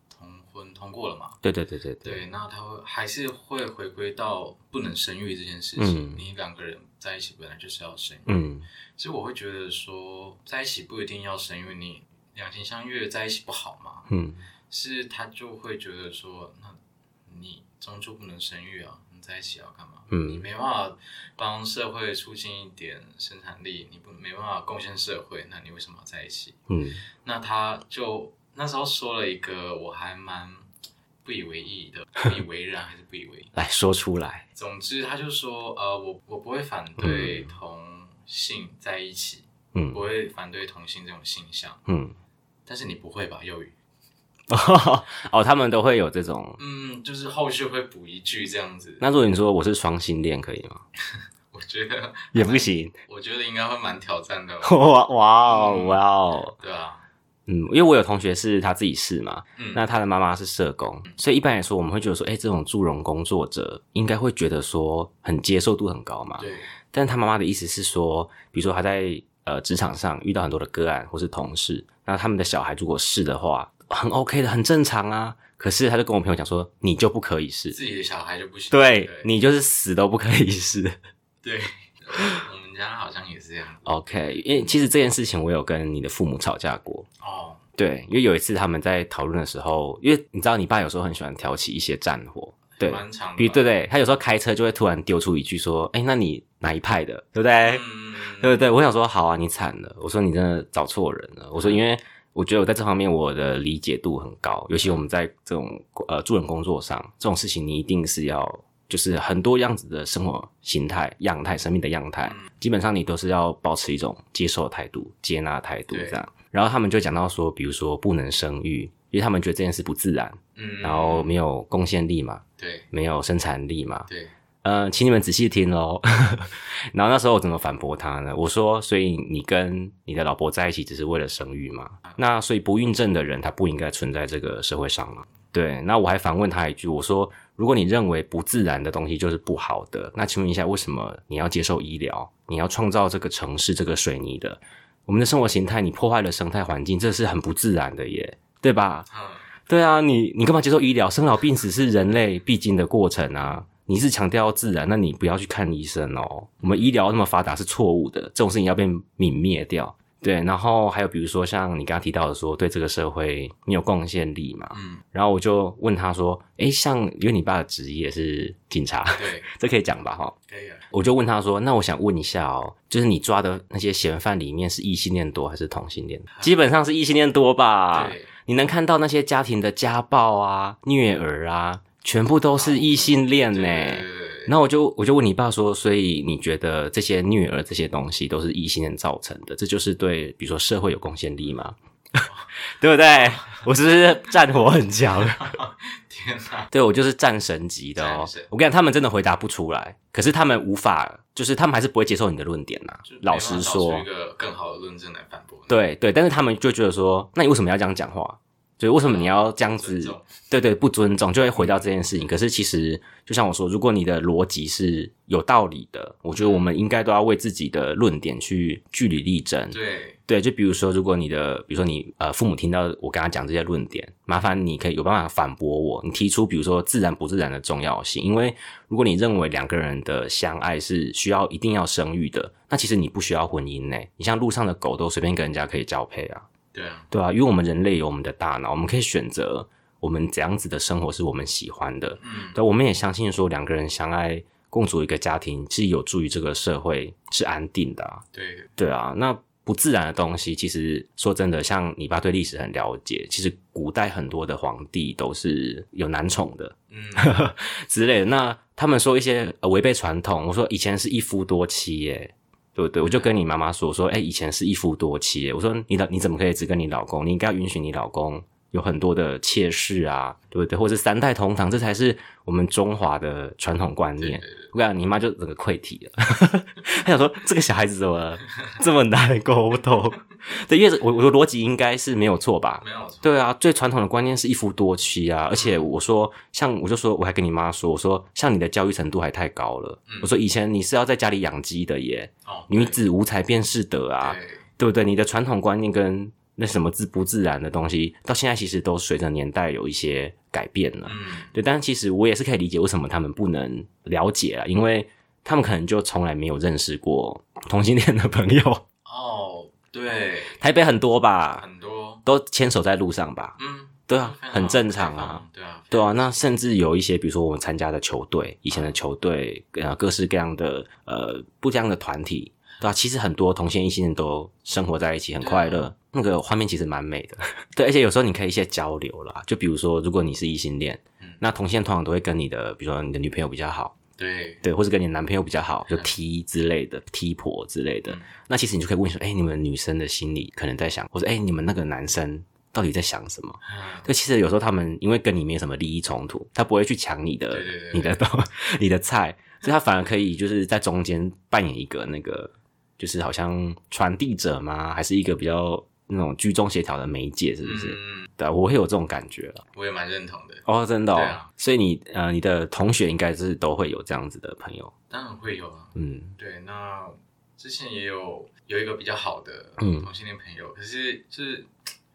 [SPEAKER 2] 同婚通过了嘛？
[SPEAKER 1] 对对对对
[SPEAKER 2] 对，对那他会还是会回归到不能生育这件事情。你两个人在一起本来就是要生育，嗯，其实我会觉得说在一起不一定要生育，你两情相悦在一起不好吗？嗯，是他就会觉得说，那你终究不能生育啊，你在一起要干嘛？嗯，你没办法帮社会促进一点生产力，你不没办法贡献社会，那你为什么要在一起？嗯，那他就。那时候说了一个我还蛮不以为意的，不以为然还是不以为意？
[SPEAKER 1] 来说出来。
[SPEAKER 2] 总之，他就说，呃，我我不会反对同性在一起，嗯，不会反对同性这种现象，嗯。但是你不会吧，幼语？
[SPEAKER 1] 哦，他们都会有这种，
[SPEAKER 2] 嗯，就是后续会补一句这样子。
[SPEAKER 1] 那如果你说我是双性恋，可以吗？
[SPEAKER 2] 我觉得
[SPEAKER 1] 也不行。
[SPEAKER 2] 我觉得应该会蛮挑战的。
[SPEAKER 1] 哇哇哦哇哦，
[SPEAKER 2] 对啊。
[SPEAKER 1] 嗯，因为我有同学是他自己是嘛，那他的妈妈是社工，所以一般来说我们会觉得说，哎，这种助人工作者应该会觉得说很接受度很高嘛。
[SPEAKER 2] 对。
[SPEAKER 1] 但他妈妈的意思是说，比如说他在呃职场上遇到很多的个案或是同事，那他们的小孩如果是的话，很 OK 的，很正常啊。可是他就跟我朋友讲说，你就不可以是
[SPEAKER 2] 自己的小孩就不行，
[SPEAKER 1] 对你就是死都不可以是。
[SPEAKER 2] 对。我们家好像也是这样。
[SPEAKER 1] OK，因为其实这件事情我有跟你的父母吵架过。哦，对，因为有一次他们在讨论的时候，因为你知道你爸有时候很喜欢挑起一些战火，对，比对对，他有时候开车就会突然丢出一句说：“哎，那你哪一派的？对不对？对不对？”我想说：“好啊，你惨了。”我说：“你真的找错人了。”我说：“因为我觉得我在这方面我的理解度很高，尤其我们在这种呃助人工作上，这种事情你一定是要。”就是很多样子的生活形态、样态、生命的样态，基本上你都是要保持一种接受态度、接纳态度这样。然后他们就讲到说，比如说不能生育，因为他们觉得这件事不自然，嗯，然后没有贡献力嘛，
[SPEAKER 2] 对，
[SPEAKER 1] 没有生产力嘛，
[SPEAKER 2] 对，
[SPEAKER 1] 嗯，请你们仔细听喽。然后那时候我怎么反驳他呢？我说，所以你跟你的老婆在一起只是为了生育嘛？那所以不孕症的人他不应该存在这个社会上吗？对，那我还反问他一句，我说：如果你认为不自然的东西就是不好的，那请问一下，为什么你要接受医疗？你要创造这个城市、这个水泥的我们的生活形态？你破坏了生态环境，这是很不自然的耶，对吧？嗯，对啊，你你干嘛接受医疗？生老病死是人类必经的过程啊！你是强调自然，那你不要去看医生哦。我们医疗那么发达是错误的，这种事情要被泯灭掉。对，然后还有比如说像你刚刚提到的说，对这个社会你有贡献力嘛？嗯，然后我就问他说，哎，像因为你爸的职业是警察，
[SPEAKER 2] 对，
[SPEAKER 1] 这可以讲吧？哈，
[SPEAKER 2] 可以啊。
[SPEAKER 1] 我就问他说，那我想问一下哦，就是你抓的那些嫌犯里面是异性恋多还是同性恋？基本上是异性恋多吧？
[SPEAKER 2] 对，
[SPEAKER 1] 你能看到那些家庭的家暴啊、虐儿啊，全部都是异性恋呢。然后我就我就问你爸说，所以你觉得这些虐儿这些东西都是异性恋造成的？这就是对，比如说社会有贡献力吗？对不对？我是不是战火很强？
[SPEAKER 2] 天哪！
[SPEAKER 1] 对我就是战神级的哦。我跟你讲，他们真的回答不出来，可是他们无法，就是他们还是不会接受你的论点呐。老实说，
[SPEAKER 2] 一个更好的论证来反驳。
[SPEAKER 1] 对对，但是他们就觉得说，那你为什么要这样讲话？所以为什么你要这样子？对对，不尊重就会回到这件事情。可是其实就像我说，如果你的逻辑是有道理的，我觉得我们应该都要为自己的论点去据理力争。
[SPEAKER 2] 对
[SPEAKER 1] 对，就比如说，如果你的，比如说你呃父母听到我跟他讲这些论点，麻烦你可以有办法反驳我。你提出比如说自然不自然的重要性，因为如果你认为两个人的相爱是需要一定要生育的，那其实你不需要婚姻呢。你像路上的狗都随便跟人家可以交配啊。
[SPEAKER 2] 对啊，
[SPEAKER 1] 对啊，因为我们人类有我们的大脑，我们可以选择我们怎样子的生活是我们喜欢的。嗯，对，我们也相信说两个人相爱共组一个家庭是有助于这个社会是安定的。
[SPEAKER 2] 对，
[SPEAKER 1] 对啊，那不自然的东西，其实说真的，像你爸对历史很了解，其实古代很多的皇帝都是有男宠的，嗯 之类的。那他们说一些违背传统，我说以前是一夫多妻耶。对不对？我就跟你妈妈说说，哎，以前是一夫多妻。我说你老你怎么可以只跟你老公？你应该允许你老公有很多的妾室啊，对不对？或者三代同堂，这才是我们中华的传统观念。我讲你妈就整个溃体了，她想说这个小孩子怎么这么难沟通？对，因为我我的逻辑应该是没有错吧？
[SPEAKER 2] 没有错。
[SPEAKER 1] 对啊，最传统的观念是一夫多妻啊，而且我说，像我就说，我还跟你妈说，我说像你的教育程度还太高了。我说以前你是要在家里养鸡的耶，女子无才便是德啊，对不对？你的传统观念跟那什么自不自然的东西，到现在其实都随着年代有一些改变了。
[SPEAKER 2] 嗯，
[SPEAKER 1] 对，但是其实我也是可以理解为什么他们不能了解啊，因为他们可能就从来没有认识过同性恋的朋友。
[SPEAKER 2] 哦，对，
[SPEAKER 1] 台北很多吧，
[SPEAKER 2] 很多，
[SPEAKER 1] 都牵手在路上吧。
[SPEAKER 2] 嗯，
[SPEAKER 1] 对啊，很正常啊。，
[SPEAKER 2] 对啊，
[SPEAKER 1] 对啊，那甚至有一些，比如说我们参加的球队，以前的球队，呃，各式各样的呃不一样的团体，对啊，其实很多同性异性人都生活在一起，很快乐，那个画面其实蛮美的。对，而且有时候你可以一些交流啦，就比如说，如果你是异性恋，
[SPEAKER 2] 嗯。
[SPEAKER 1] 那同性恋通常都会跟你的，比如说你的女朋友比较好，
[SPEAKER 2] 对，
[SPEAKER 1] 对，或者跟你男朋友比较好，就
[SPEAKER 2] 嗯
[SPEAKER 1] T 之类的，T 婆之类的。
[SPEAKER 2] 嗯
[SPEAKER 1] 那其实你就可以问说，哎、你们女生的心里可能在想，或者哎、你们那个男生到底在想什么？
[SPEAKER 2] 嗯
[SPEAKER 1] 对，其实有时候他们因为跟你没有什么利益冲突，他不会去抢你的、你的东、你的菜，所以他反而可以就是在中间扮演一个那个，就是好像传递者吗？还是一个比较那种居中协调的媒介，是不是？
[SPEAKER 2] 嗯，
[SPEAKER 1] 对啊，我会有这种感觉了。
[SPEAKER 2] 我也蛮认同的，
[SPEAKER 1] 哦，真的哦，
[SPEAKER 2] 对啊
[SPEAKER 1] 所以你呃，你的同学应该是都会有这样子的朋友，
[SPEAKER 2] 当然会有啊。
[SPEAKER 1] 嗯
[SPEAKER 2] 对，那之前也有有一个比较好的
[SPEAKER 1] 嗯
[SPEAKER 2] 同性恋朋友，可是就是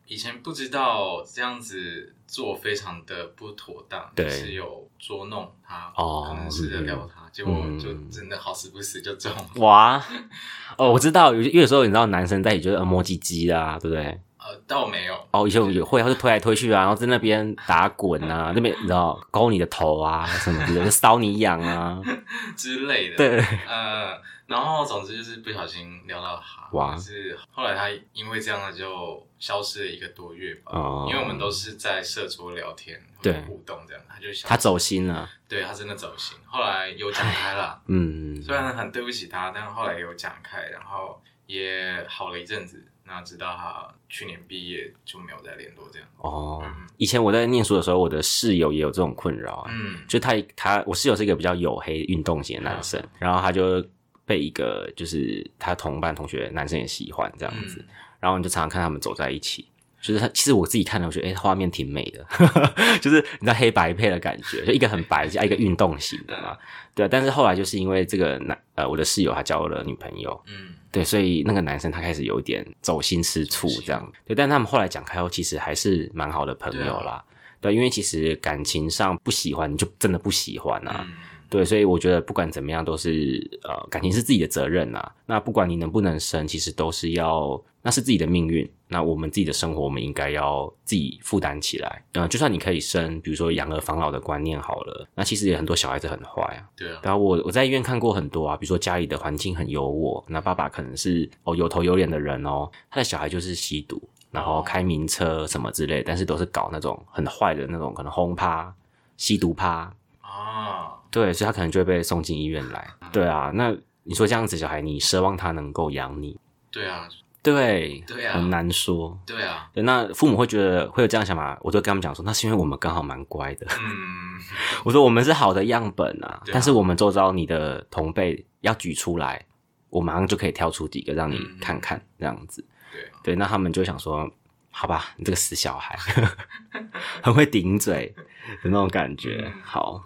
[SPEAKER 2] 以前不知道这样子做非常的不妥当，是有捉弄他，
[SPEAKER 1] 哦
[SPEAKER 2] 可能试着撩他，结果
[SPEAKER 1] 嗯
[SPEAKER 2] 就真的好死不死就中了。
[SPEAKER 1] 哇，哦，我知道，有有时候你知道男生在一起就是呃摸鸡鸡啦，对不对？
[SPEAKER 2] 呃，倒没有，
[SPEAKER 1] 哦，以前我也会，他就推来推去啊，然后在那边打滚啊，那边你知道勾你的头啊什么之类的，就搔你痒啊，
[SPEAKER 2] 之类的。
[SPEAKER 1] 对，
[SPEAKER 2] 呃，然后总之就是不小心撩到他，
[SPEAKER 1] 哇
[SPEAKER 2] 就是后来他因为这样就消失了一个多月吧。
[SPEAKER 1] 哦
[SPEAKER 2] 因为我们都是在社桌聊天，
[SPEAKER 1] 对
[SPEAKER 2] 互动这样，他就
[SPEAKER 1] 他走心了，
[SPEAKER 2] 对他真的走心。后来有讲开了，
[SPEAKER 1] 嗯，
[SPEAKER 2] 虽然很对不起他，但后来有讲开，然后也好了一阵子。那直到他去年毕业就没有再联络这样。
[SPEAKER 1] 哦，以前我在念书的时候，我的室友也有这种困扰啊，
[SPEAKER 2] 嗯，
[SPEAKER 1] 就他他我室友是一个比较黝黑运动型的男生，然后他就被一个就是他同班同学男生也喜欢这样子，
[SPEAKER 2] 嗯
[SPEAKER 1] 然后你就常常看他们走在一起。就是他，其实我自己看了，我觉得哎，画、面挺美的，就是你知道黑白配的感觉，就一个很白，加一个运动型的嘛，对啊。但是后来就是因为这个男呃，我的室友他交了女朋友，
[SPEAKER 2] 嗯，
[SPEAKER 1] 对，所以那个男生他开始有点走心吃醋这样，对，但他们后来讲开后，其实还是蛮好的朋友啦，对，因为其实感情上不喜欢，你就真的不喜欢啊，
[SPEAKER 2] 嗯
[SPEAKER 1] 对，所以我觉得不管怎么样，都是呃，感情是自己的责任呐。那不管你能不能生，其实都是要，那是自己的命运。那我们自己的生活，我们应该要自己负担起来。嗯、就算你可以生，比如说养儿防老的观念好了，那其实也很多小孩子很坏啊。
[SPEAKER 2] 对啊，
[SPEAKER 1] 然后我我在医院看过很多啊，比如说家里的环境很优渥，那爸爸可能是哦有头有脸的人哦，他的小孩就是吸毒，然后开名车什么之类，但是都是搞那种很坏的那种，可能轰趴、吸毒趴，
[SPEAKER 2] 啊，
[SPEAKER 1] 对，所以他可能就会被送进医院来。对啊，那你说这样子小孩，你奢望他能够养你？
[SPEAKER 2] 对啊，
[SPEAKER 1] 对，
[SPEAKER 2] 对啊
[SPEAKER 1] 很难说。
[SPEAKER 2] 对啊，
[SPEAKER 1] 对，那父母会觉得会有这样想法，我就跟他们讲说，那是因为我们刚好蛮乖的。
[SPEAKER 2] 嗯，
[SPEAKER 1] 我说我们是好的样本啊，
[SPEAKER 2] 啊
[SPEAKER 1] 但是我们周遭你的同辈要举出来，我马上就可以挑出几个让你
[SPEAKER 2] 嗯
[SPEAKER 1] 看看，这样子。
[SPEAKER 2] 对啊，
[SPEAKER 1] 对，那他们就想说，好吧，你这个死小孩，很会顶嘴的那种感觉。
[SPEAKER 2] 嗯
[SPEAKER 1] 好，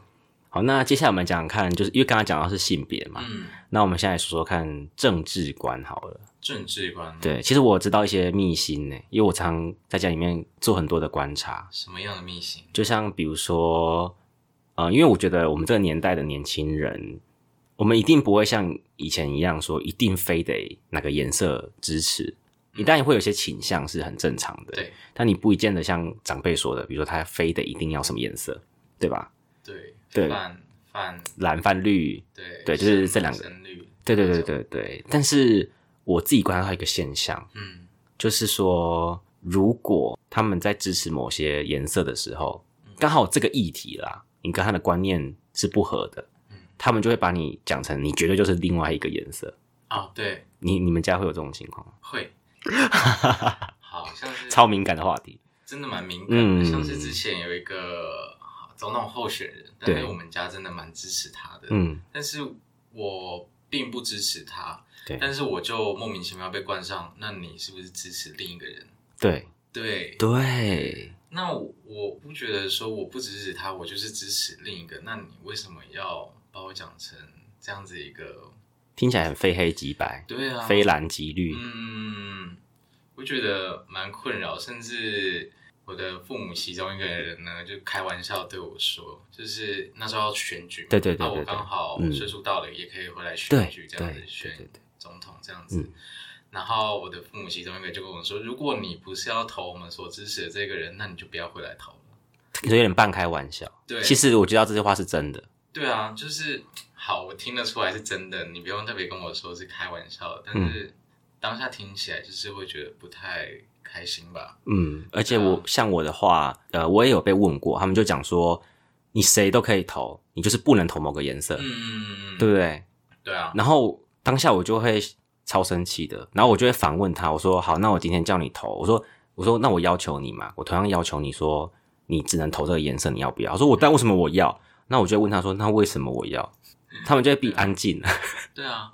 [SPEAKER 1] 好，那接下来我们讲讲看，就是因为刚刚讲到是性别嘛，
[SPEAKER 2] 嗯，
[SPEAKER 1] 那我们现在说说看政治观好了。
[SPEAKER 2] 政治观，，
[SPEAKER 1] 对，其实我知道一些秘辛呢，因为我常在家里面做很多的观察，
[SPEAKER 2] 什么样的秘辛？
[SPEAKER 1] 就像比如说，呃，因为我觉得我们这个年代的年轻人，我们一定不会像以前一样说一定非得哪个颜色支持，你当然会有些倾向是很正常的，
[SPEAKER 2] 对
[SPEAKER 1] 但你不一见得像长辈说的，比如说他非得一定要什么颜色，对吧？
[SPEAKER 2] 对
[SPEAKER 1] 对
[SPEAKER 2] 泛泛
[SPEAKER 1] 蓝泛绿，
[SPEAKER 2] 对
[SPEAKER 1] 对就是这两个对对对对对。但是我自己观察到一个现象，
[SPEAKER 2] 嗯
[SPEAKER 1] 就是说，如果他们在支持某些颜色的时候，刚好这个议题啦，你跟他的观念是不合的，
[SPEAKER 2] 嗯
[SPEAKER 1] 他们就会把你讲成你绝对就是另外一个颜色。
[SPEAKER 2] 啊，对，
[SPEAKER 1] 你你们家会有这种情况吗？
[SPEAKER 2] 会，好像是
[SPEAKER 1] 超敏感的话题。
[SPEAKER 2] 真的蛮敏感的，
[SPEAKER 1] 嗯
[SPEAKER 2] 像是之前有一个总统候选人，但
[SPEAKER 1] 对。
[SPEAKER 2] 是我们家真的蛮支持他的，
[SPEAKER 1] 嗯，
[SPEAKER 2] 但是我并不支持他，
[SPEAKER 1] 对。
[SPEAKER 2] 但是我就莫名其妙被冠上，那你是不是支持另一个人？
[SPEAKER 1] 对。
[SPEAKER 2] 对，
[SPEAKER 1] 对，
[SPEAKER 2] 那我我不觉得说我不支持他，我就是支持另一个，那你为什么要把我讲成这样子一个？
[SPEAKER 1] 听起来很非黑即白，
[SPEAKER 2] 对啊，
[SPEAKER 1] 非蓝即绿。
[SPEAKER 2] 嗯，我觉得蛮困扰，甚至我的父母其中一个人呢，就开玩笑对我说，就是那时候要选举，
[SPEAKER 1] 对对对，
[SPEAKER 2] 那我刚好岁数到了，也可以回来选举，这样子选总统这样子。然后我的父母其中一个就跟我说，如果你不是要投我们所支持的这个人，那你就不要回来投了。
[SPEAKER 1] 有点半开玩笑，
[SPEAKER 2] 对，
[SPEAKER 1] 其实我知道这句话是真的。
[SPEAKER 2] 对啊，就是好，我听得出来是真的，你不用特别跟我说是开玩笑，但是当下听起来就是会觉得不太开心吧。
[SPEAKER 1] 嗯，而且我像我的话，呃，我也有被问过，他们就讲说，你谁都可以投，你就是不能投某个颜色，嗯，对不对？
[SPEAKER 2] 对啊。
[SPEAKER 1] 然后当下我就会超生气的，然后我就会反问他，我说好，那我今天叫你投，我说我说那我要求你嘛，我同样要求你说你只能投这个颜色，你要不要？我说我但为什么我要？那我就问他说：“那为什么我要？”他们就会闭安静。
[SPEAKER 2] 对啊，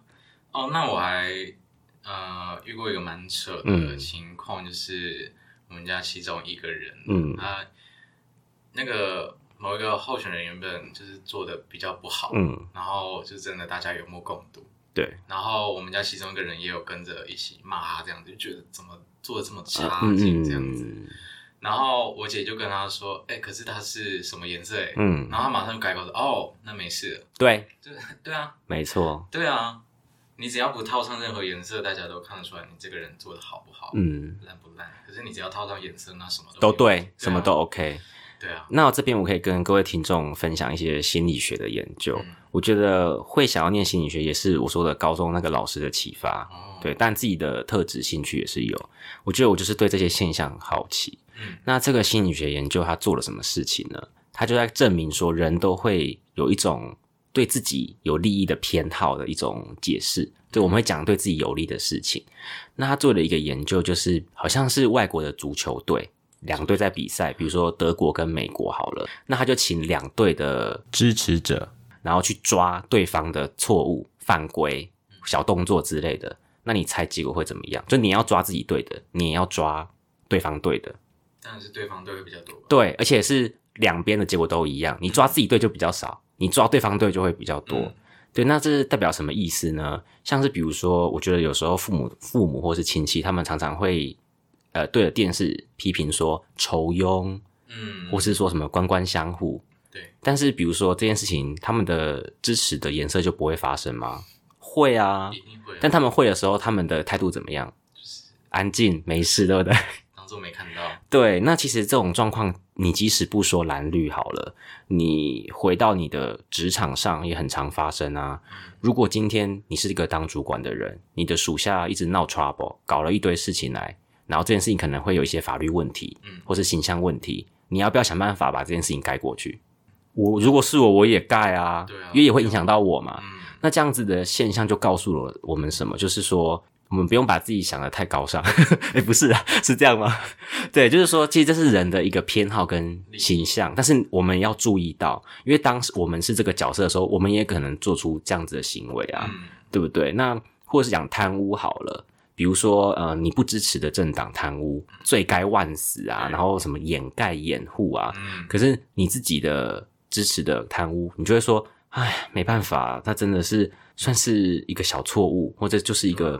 [SPEAKER 2] 哦，那我还呃遇过一个蛮扯的情况，就是我们家其中一个人，嗯，他那个某一个候选人原本就是做的比较不好，嗯，然后就真的大家有目共睹，
[SPEAKER 1] 对，
[SPEAKER 2] 然后我们家其中一个人也有跟着一起骂他，这样子就觉得怎么做的这么差劲这样子。然后我姐就跟他说：“哎，可是它是什么颜色？”哎，嗯，然后他马上就改口说：“哦，那没事。”
[SPEAKER 1] 对，
[SPEAKER 2] 对，对啊，
[SPEAKER 1] 没错，
[SPEAKER 2] 对啊，你只要不套上任何颜色，大家都看得出来你这个人做的好不好，嗯，烂不烂。可是你只要套上颜色，那什么
[SPEAKER 1] 都对，什么都 OK。
[SPEAKER 2] 对啊，
[SPEAKER 1] 那这边我可以跟各位听众分享一些心理学的研究。我觉得会想要念心理学，也是我说的高中那个老师的启发。对，但自己的特质兴趣也是有。我觉得我就是对这些现象好奇。嗯，那这个心理学研究他做了什么事情呢？他就在证明说，人都会有一种对自己有利益的偏好的一种解释。对，我们会讲对自己有利的事情。那他做了一个研究，就是好像是外国的足球队。两队在比赛，比如说德国跟美国好了，那他就请两队的支持者，然后去抓对方的错误、犯规、小动作之类的。那你猜结果会怎么样？就你要抓自己队的，你也要抓对方队的。
[SPEAKER 2] 当然是对方队会比较多。
[SPEAKER 1] 对，而且是两边的结果都一样。你抓自己队就比较少，你抓对方队就会比较多。对，那这是代表什么意思呢？像是比如说，我觉得有时候父母、父母或是亲戚，他们常常会。呃，对着电视批评说仇庸，嗯，或是说什么官官相护，
[SPEAKER 2] 对。
[SPEAKER 1] 但是比如说这件事情，他们的支持的颜色就不会发生吗？会啊，
[SPEAKER 2] 一定会。
[SPEAKER 1] 但他们会的时候，他们的态度怎么样？就是安静，没事，对不对？
[SPEAKER 2] 当做没看到。
[SPEAKER 1] 对，那其实这种状况，你即使不说蓝绿好了，你回到你的职场上也很常发生啊。如果今天你是一个当主管的人，你的属下一直闹 trouble，搞了一堆事情来。然后这件事情可能会有一些法律问题，嗯，或是形象问题，你要不要想办法把这件事情盖过去？我如果是我，我也盖啊，因为也会影响到我嘛。那这样子的现象就告诉了我们什么？就是说，我们不用把自己想的太高尚。哎，不是啊，是这样吗？对，就是说，其实这是人的一个偏好跟形象，但是我们要注意到，因为当时我们是这个角色的时候，我们也可能做出这样子的行为啊，对不对？那或者是讲贪污好了。比如说，呃，你不支持的政党贪污，罪该万死啊，然后什么掩盖掩护啊，可是你自己的支持的贪污，你就会说，哎，没办法，他真的是算是一个小错误，或者就是一个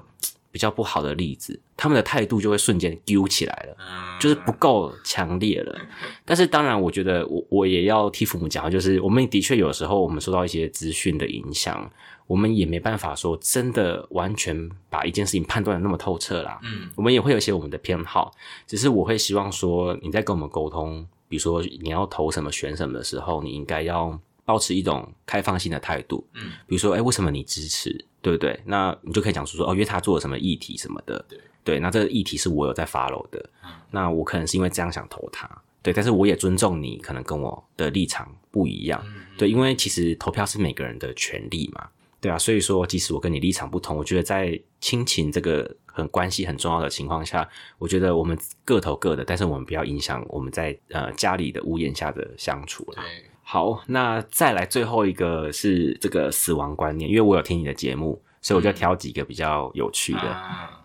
[SPEAKER 1] 比较不好的例子，他们的态度就会瞬间丢起来了，就是不够强烈了。但是当然，我觉得我我也要替父母讲，就是我们的确有时候我们受到一些资讯的影响。我们也没办法说真的完全把一件事情判断的那么透彻啦。嗯，我们也会有一些我们的偏好，只是我会希望说你在跟我们沟通，比如说你要投什么选什么的时候，你应该要保持一种开放性的态度。嗯，比如说，哎，为什么你支持？对不对？那你就可以讲出说，哦，因为他做了什么议题什么的。对，对，那这个议题是我有在 follow 的。嗯，那我可能是因为这样想投他。对，但是我也尊重你，可能跟我的立场不一样。对，因为其实投票是每个人的权利嘛。对啊，所以说，即使我跟你立场不同，我觉得在亲情这个很关系很重要的情况下，我觉得我们各投各的，但是我们不要影响我们在呃家里的屋檐下的相处了。好，那再来最后一个是这个死亡观念，因为我有听你的节目，所以我就挑几个比较有趣的。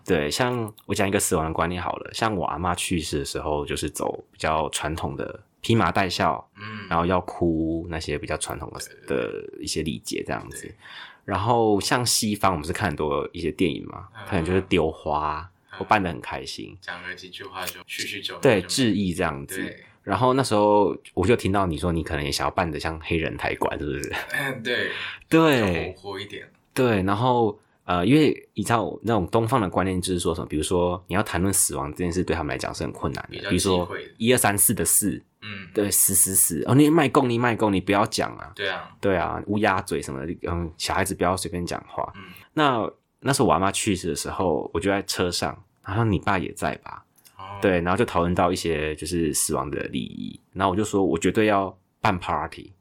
[SPEAKER 1] 对，像我讲一个死亡观念好了，像我阿妈去世的时候，就是走比较传统的披麻戴孝，嗯，然后要哭那些比较传统的的一些礼节这样子。然后像西方，我们是看很多一些电影嘛，可能就是丢花，我办的很开心，
[SPEAKER 2] 讲了几句话就叙叙旧，
[SPEAKER 1] 对，致意这样子。然后那时候我就听到你说你可能也想要办的像黑人台馆，是不是？
[SPEAKER 2] 嗯，对，
[SPEAKER 1] 对，
[SPEAKER 2] 活泼一点。
[SPEAKER 1] 对，然后呃，因为你知道那种东方的观念就是说什么，比如说你要谈论死亡这件事，对他们来讲是很困难的。比如说一二三四的四，嗯，对，死死死哦，你卖供你卖供，你不要讲啊。
[SPEAKER 2] 对啊，
[SPEAKER 1] 对啊，乌鸦嘴什么的，嗯，小孩子不要随便讲话。嗯，那那时候我阿妈去世的时候，我就在车上，然后你爸也在吧？对，然后就讨论到一些就是死亡的利益，然后我就说，我绝对要办 party，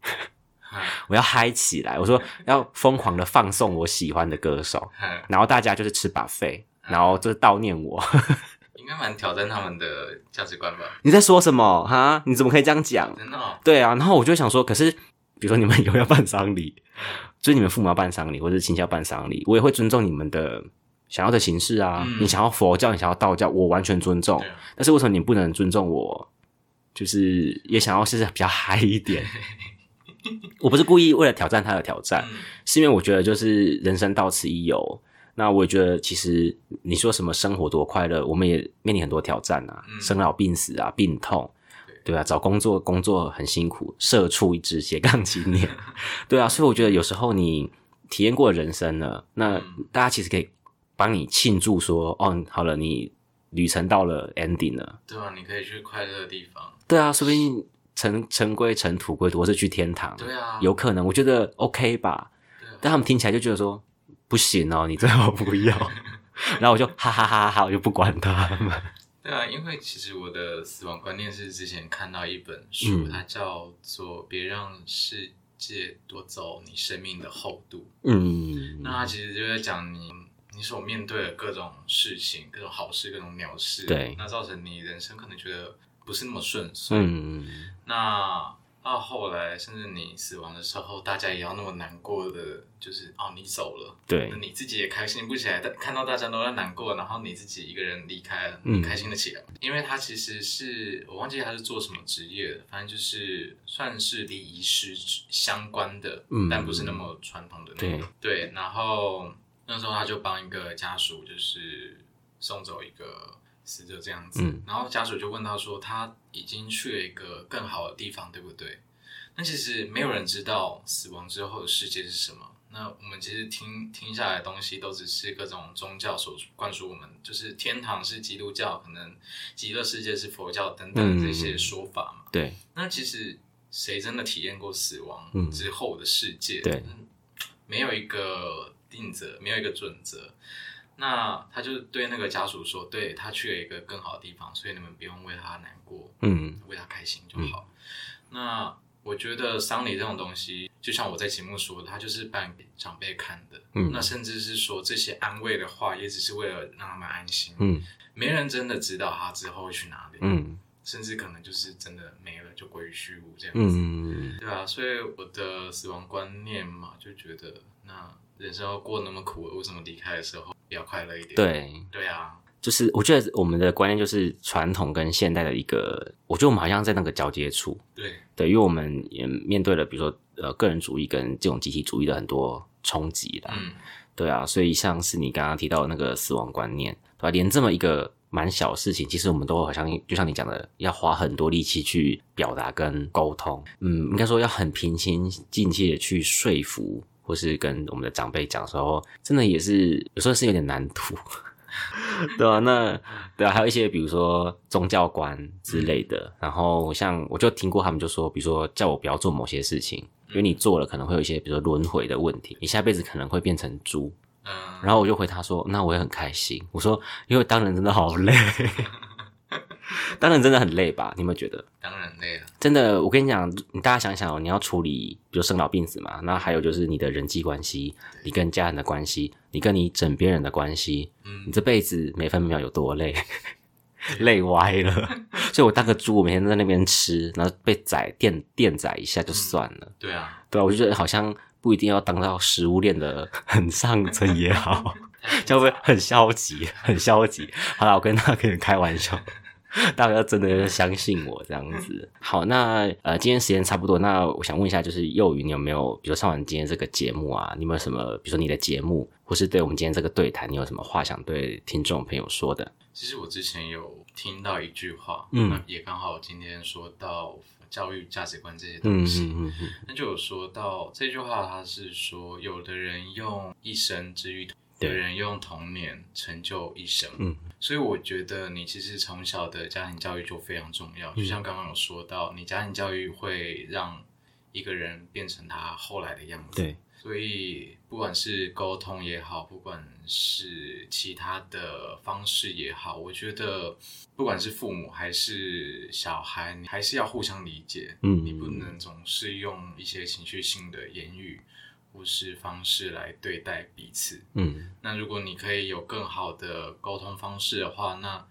[SPEAKER 1] 我要嗨起来，我说要疯狂的放送我喜欢的歌手，然后大家就是吃把费，然后就是悼念我，
[SPEAKER 2] 应该蛮挑战他们的价值观吧？
[SPEAKER 1] 你在说什么哈？你怎么可以这样讲？
[SPEAKER 2] 真的？
[SPEAKER 1] 对啊，然后我就想说，可是比如说你们 有要办丧礼，就是你们父母要办丧礼，或者亲戚要办丧礼，我也会尊重你们的。想要的形式啊，你想要佛教，你想要道教，我完全尊重。但是为什么你不能尊重我？就是也想要是比较嗨一点。我不是故意为了挑战他的挑战，是因为我觉得就是人生到此一游。那我觉得其实你说什么生活多快乐，我们也面临很多挑战啊，生老病死啊，病痛，对啊，找工作工作很辛苦，社畜一支斜杠青年，对啊，所以我觉得有时候你体验过人生了，那大家其实可以。帮你庆祝说哦，好了，你旅程到了 ending 了，
[SPEAKER 2] 对啊，你可以去快乐的地方。
[SPEAKER 1] 对啊，说不定尘尘归尘，土归土，或是去天堂。
[SPEAKER 2] 对啊，
[SPEAKER 1] 有可能，我觉得 OK 吧。但他们听起来就觉得说不行哦，你最好不要。然后我就哈哈哈哈，我就不管他们。
[SPEAKER 2] 对啊，因为其实我的死亡观念是之前看到一本书，它叫做《别让世界夺走你生命的厚度》。嗯，那它其实就在讲你。你所面对的各种事情，各种好事，各种鸟事，
[SPEAKER 1] 对，
[SPEAKER 2] 那造成你人生可能觉得不是那么顺遂。嗯，那到后来，甚至你死亡的时候，大家也要那么难过的，就是哦，你走了，
[SPEAKER 1] 对，
[SPEAKER 2] 那你自己也开心不起来。但看到大家都在难过，然后你自己一个人离开了，你开心的起来。因为他其实是我忘记他是做什么职业的，反正就是算是离仪师相关的，但不是那么传统的那种。对，然后。那时候他就帮一个家属，就是送走一个死者这样子，然后家属就问他说：“他已经去了一个更好的地方，对不对？”那其实没有人知道死亡之后的世界是什么。那我们其实听听下来的东西，都只是各种宗教所灌输我们，就是天堂是基督教，可能极乐世界是佛教等等这些说法嘛。
[SPEAKER 1] 对。
[SPEAKER 2] 那其实谁真的体验过死亡之后的世界？
[SPEAKER 1] 对，
[SPEAKER 2] 没有一个。定则没有一个准则，那他就对那个家属说：“对他去了一个更好的地方，所以你们不用为他难过，嗯，为他开心就好。”那我觉得丧礼这种东西，就像我在节目说的，他就是办给长辈看的，嗯，那甚至是说这些安慰的话，也只是为了让他们安心，嗯，没人真的知道他之后会去哪里，嗯，甚至可能就是真的没了，就归于虚无这样子，嗯，对啊，所以我的死亡观念嘛，就觉得那。人生要过那么苦，为什么离开的时候比较快乐一点？
[SPEAKER 1] 对，
[SPEAKER 2] 对啊，
[SPEAKER 1] 就是我觉得我们的观念就是传统跟现代的一个，我觉得我们好像在那个交接处。
[SPEAKER 2] 对，
[SPEAKER 1] 对，因为我们也面对了，比如说呃个人主义跟这种集体主义的很多冲击啦。嗯，对啊，所以像是你刚刚提到的那个死亡观念，对吧？连这么一个蛮小事情，其实我们都好像就像你讲的，要花很多力气去表达跟沟通。嗯，应该说要很平心静气的去说服。或是跟我们的长辈讲时候，真的也是有时候是有点难度，对啊，那对啊，还有一些比如说宗教观之类的，然后像我就听过他们就说，比如说叫我不要做某些事情，因为你做了可能会有一些比如说轮回的问题，你下辈子可能会变成猪。嗯，然后我就回他说，那我也很开心。我说，因为当人真的好累。当然真的很累吧？你有没有觉得？
[SPEAKER 2] 当然累了。
[SPEAKER 1] 真的，我跟你讲，你大家想想哦，你要处理，比如生老病死嘛，那还有就是你的人际关系，你跟家人的关系，你跟你枕边人的关系，嗯，你这辈子每分每秒有多累，累歪了。所以我当个猪，我每天在那边吃，然后被宰电电宰一下就算了。
[SPEAKER 2] 对啊，
[SPEAKER 1] 对啊，我就觉得好像不一定要当到食物链的很上层也好，会不会很消极？很消极。好了，我跟他可以开玩笑。大家真的要相信我这样子。好，那呃，今天时间差不多，那我想问一下，就是幼鱼，你有没有，比如上完今天这个节目啊，你有没有什么，比如说你的节目，或是对我们今天这个对谈，你有什么话想对听众朋友说的？
[SPEAKER 2] 其实我之前有听到一句话，嗯，也刚好今天说到教育价值观这些东西，嗯那就有说到这句话，他是说，有的人用一生治愈，有人用童年成就一生，嗯，所以我觉得你其实从小的家庭教育就非常重要，就像刚刚有说到，你家庭教育会让一个人变成他后来的样子，
[SPEAKER 1] 对。
[SPEAKER 2] 所以，不管是沟通也好，不管是其他的方式也好，我觉得，不管是父母还是小孩，你还是要互相理解。嗯，你不能总是用一些情绪性的言语或是方式来对待彼此。嗯，那如果你可以有更好的沟通方式的话，那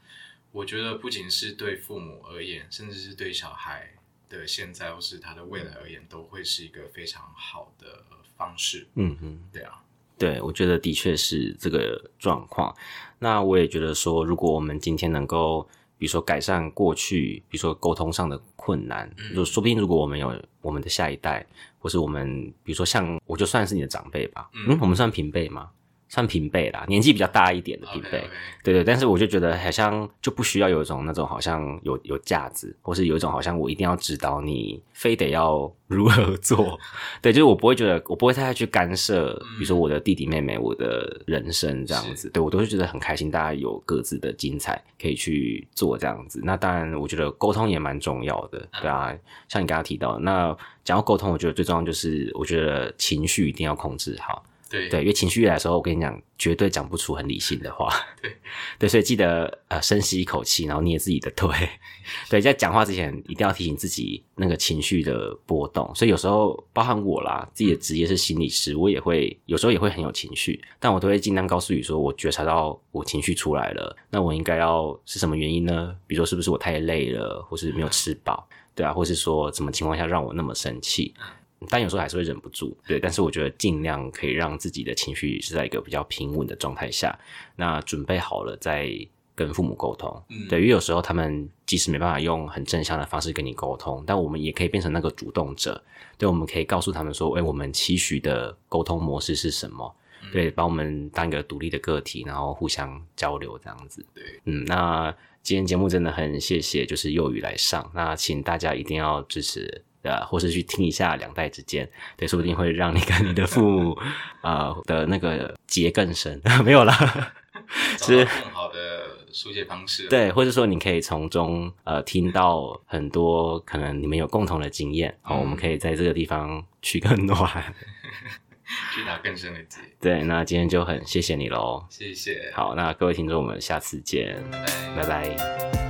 [SPEAKER 2] 我觉得不仅是对父母而言，甚至是对小孩的现在或是他的未来而言，都会是一个非常好的。方式，嗯哼，对啊，
[SPEAKER 1] 对，我觉得的确是这个状况。那我也觉得说，如果我们今天能够，比如说改善过去，比如说沟通上的困难，就说不定如果我们有我们的下一代，或是我们，比如说像我就算是你的长辈吧，嗯，我们算平辈吗？算平辈啦，年纪比较大一点的平辈，对对，但是我就觉得好像就不需要有一种那种好像有有架子，或是有一种好像我一定要指导你，非得要如何做，对，就是我不会觉得我不会太去干涉，比如说我的弟弟妹妹我的人生这样子，对我都是觉得很开心，大家有各自的精彩可以去做这样子。那当然，我觉得沟通也蛮重要的，对啊，像你刚刚提到，那讲到沟通，我觉得最重要就是我觉得情绪一定要控制好。
[SPEAKER 2] 对
[SPEAKER 1] 对，因为情绪来的时候，我跟你讲，绝对讲不出很理性的话。
[SPEAKER 2] 对
[SPEAKER 1] 对，所以记得呃，深吸一口气，然后捏自己的腿。对，在讲话之前一定要提醒自己那个情绪的波动。所以有时候，包含我啦，自己的职业是心理师，我也会有时候也会很有情绪，但我都会尽量告诉你说，我觉察到我情绪出来了，那我应该要是什么原因呢？比如说是不是我太累了，或是没有吃饱，对啊，或是说什么情况下让我那么生气？但有时候还是会忍不住，对。但是我觉得尽量可以让自己的情绪是在一个比较平稳的状态下，那准备好了再跟父母沟通。嗯，对，因为有时候他们即使没办法用很正向的方式跟你沟通，但我们也可以变成那个主动者。对，我们可以告诉他们说：“哎，我们期许的沟通模式是什么？”对，把我们当一个独立的个体，然后互相交流这样子。
[SPEAKER 2] 对，
[SPEAKER 1] 嗯，那今天节目真的很谢谢，就是幼语来上，那请大家一定要支持。对啊，或是去听一下两代之间，对，说不定会让你跟你的父母啊的那个结更深。没有啦，
[SPEAKER 2] 是更好的疏解方式。
[SPEAKER 1] 对，或者说你可以从中呃听到很多可能你们有共同的经验，好，我们可以在这个地方取更暖，
[SPEAKER 2] 去打更深的结。
[SPEAKER 1] 对，那今天就很谢谢你喽，
[SPEAKER 2] 谢谢。
[SPEAKER 1] 好，那各位听众，我们下次见，拜拜。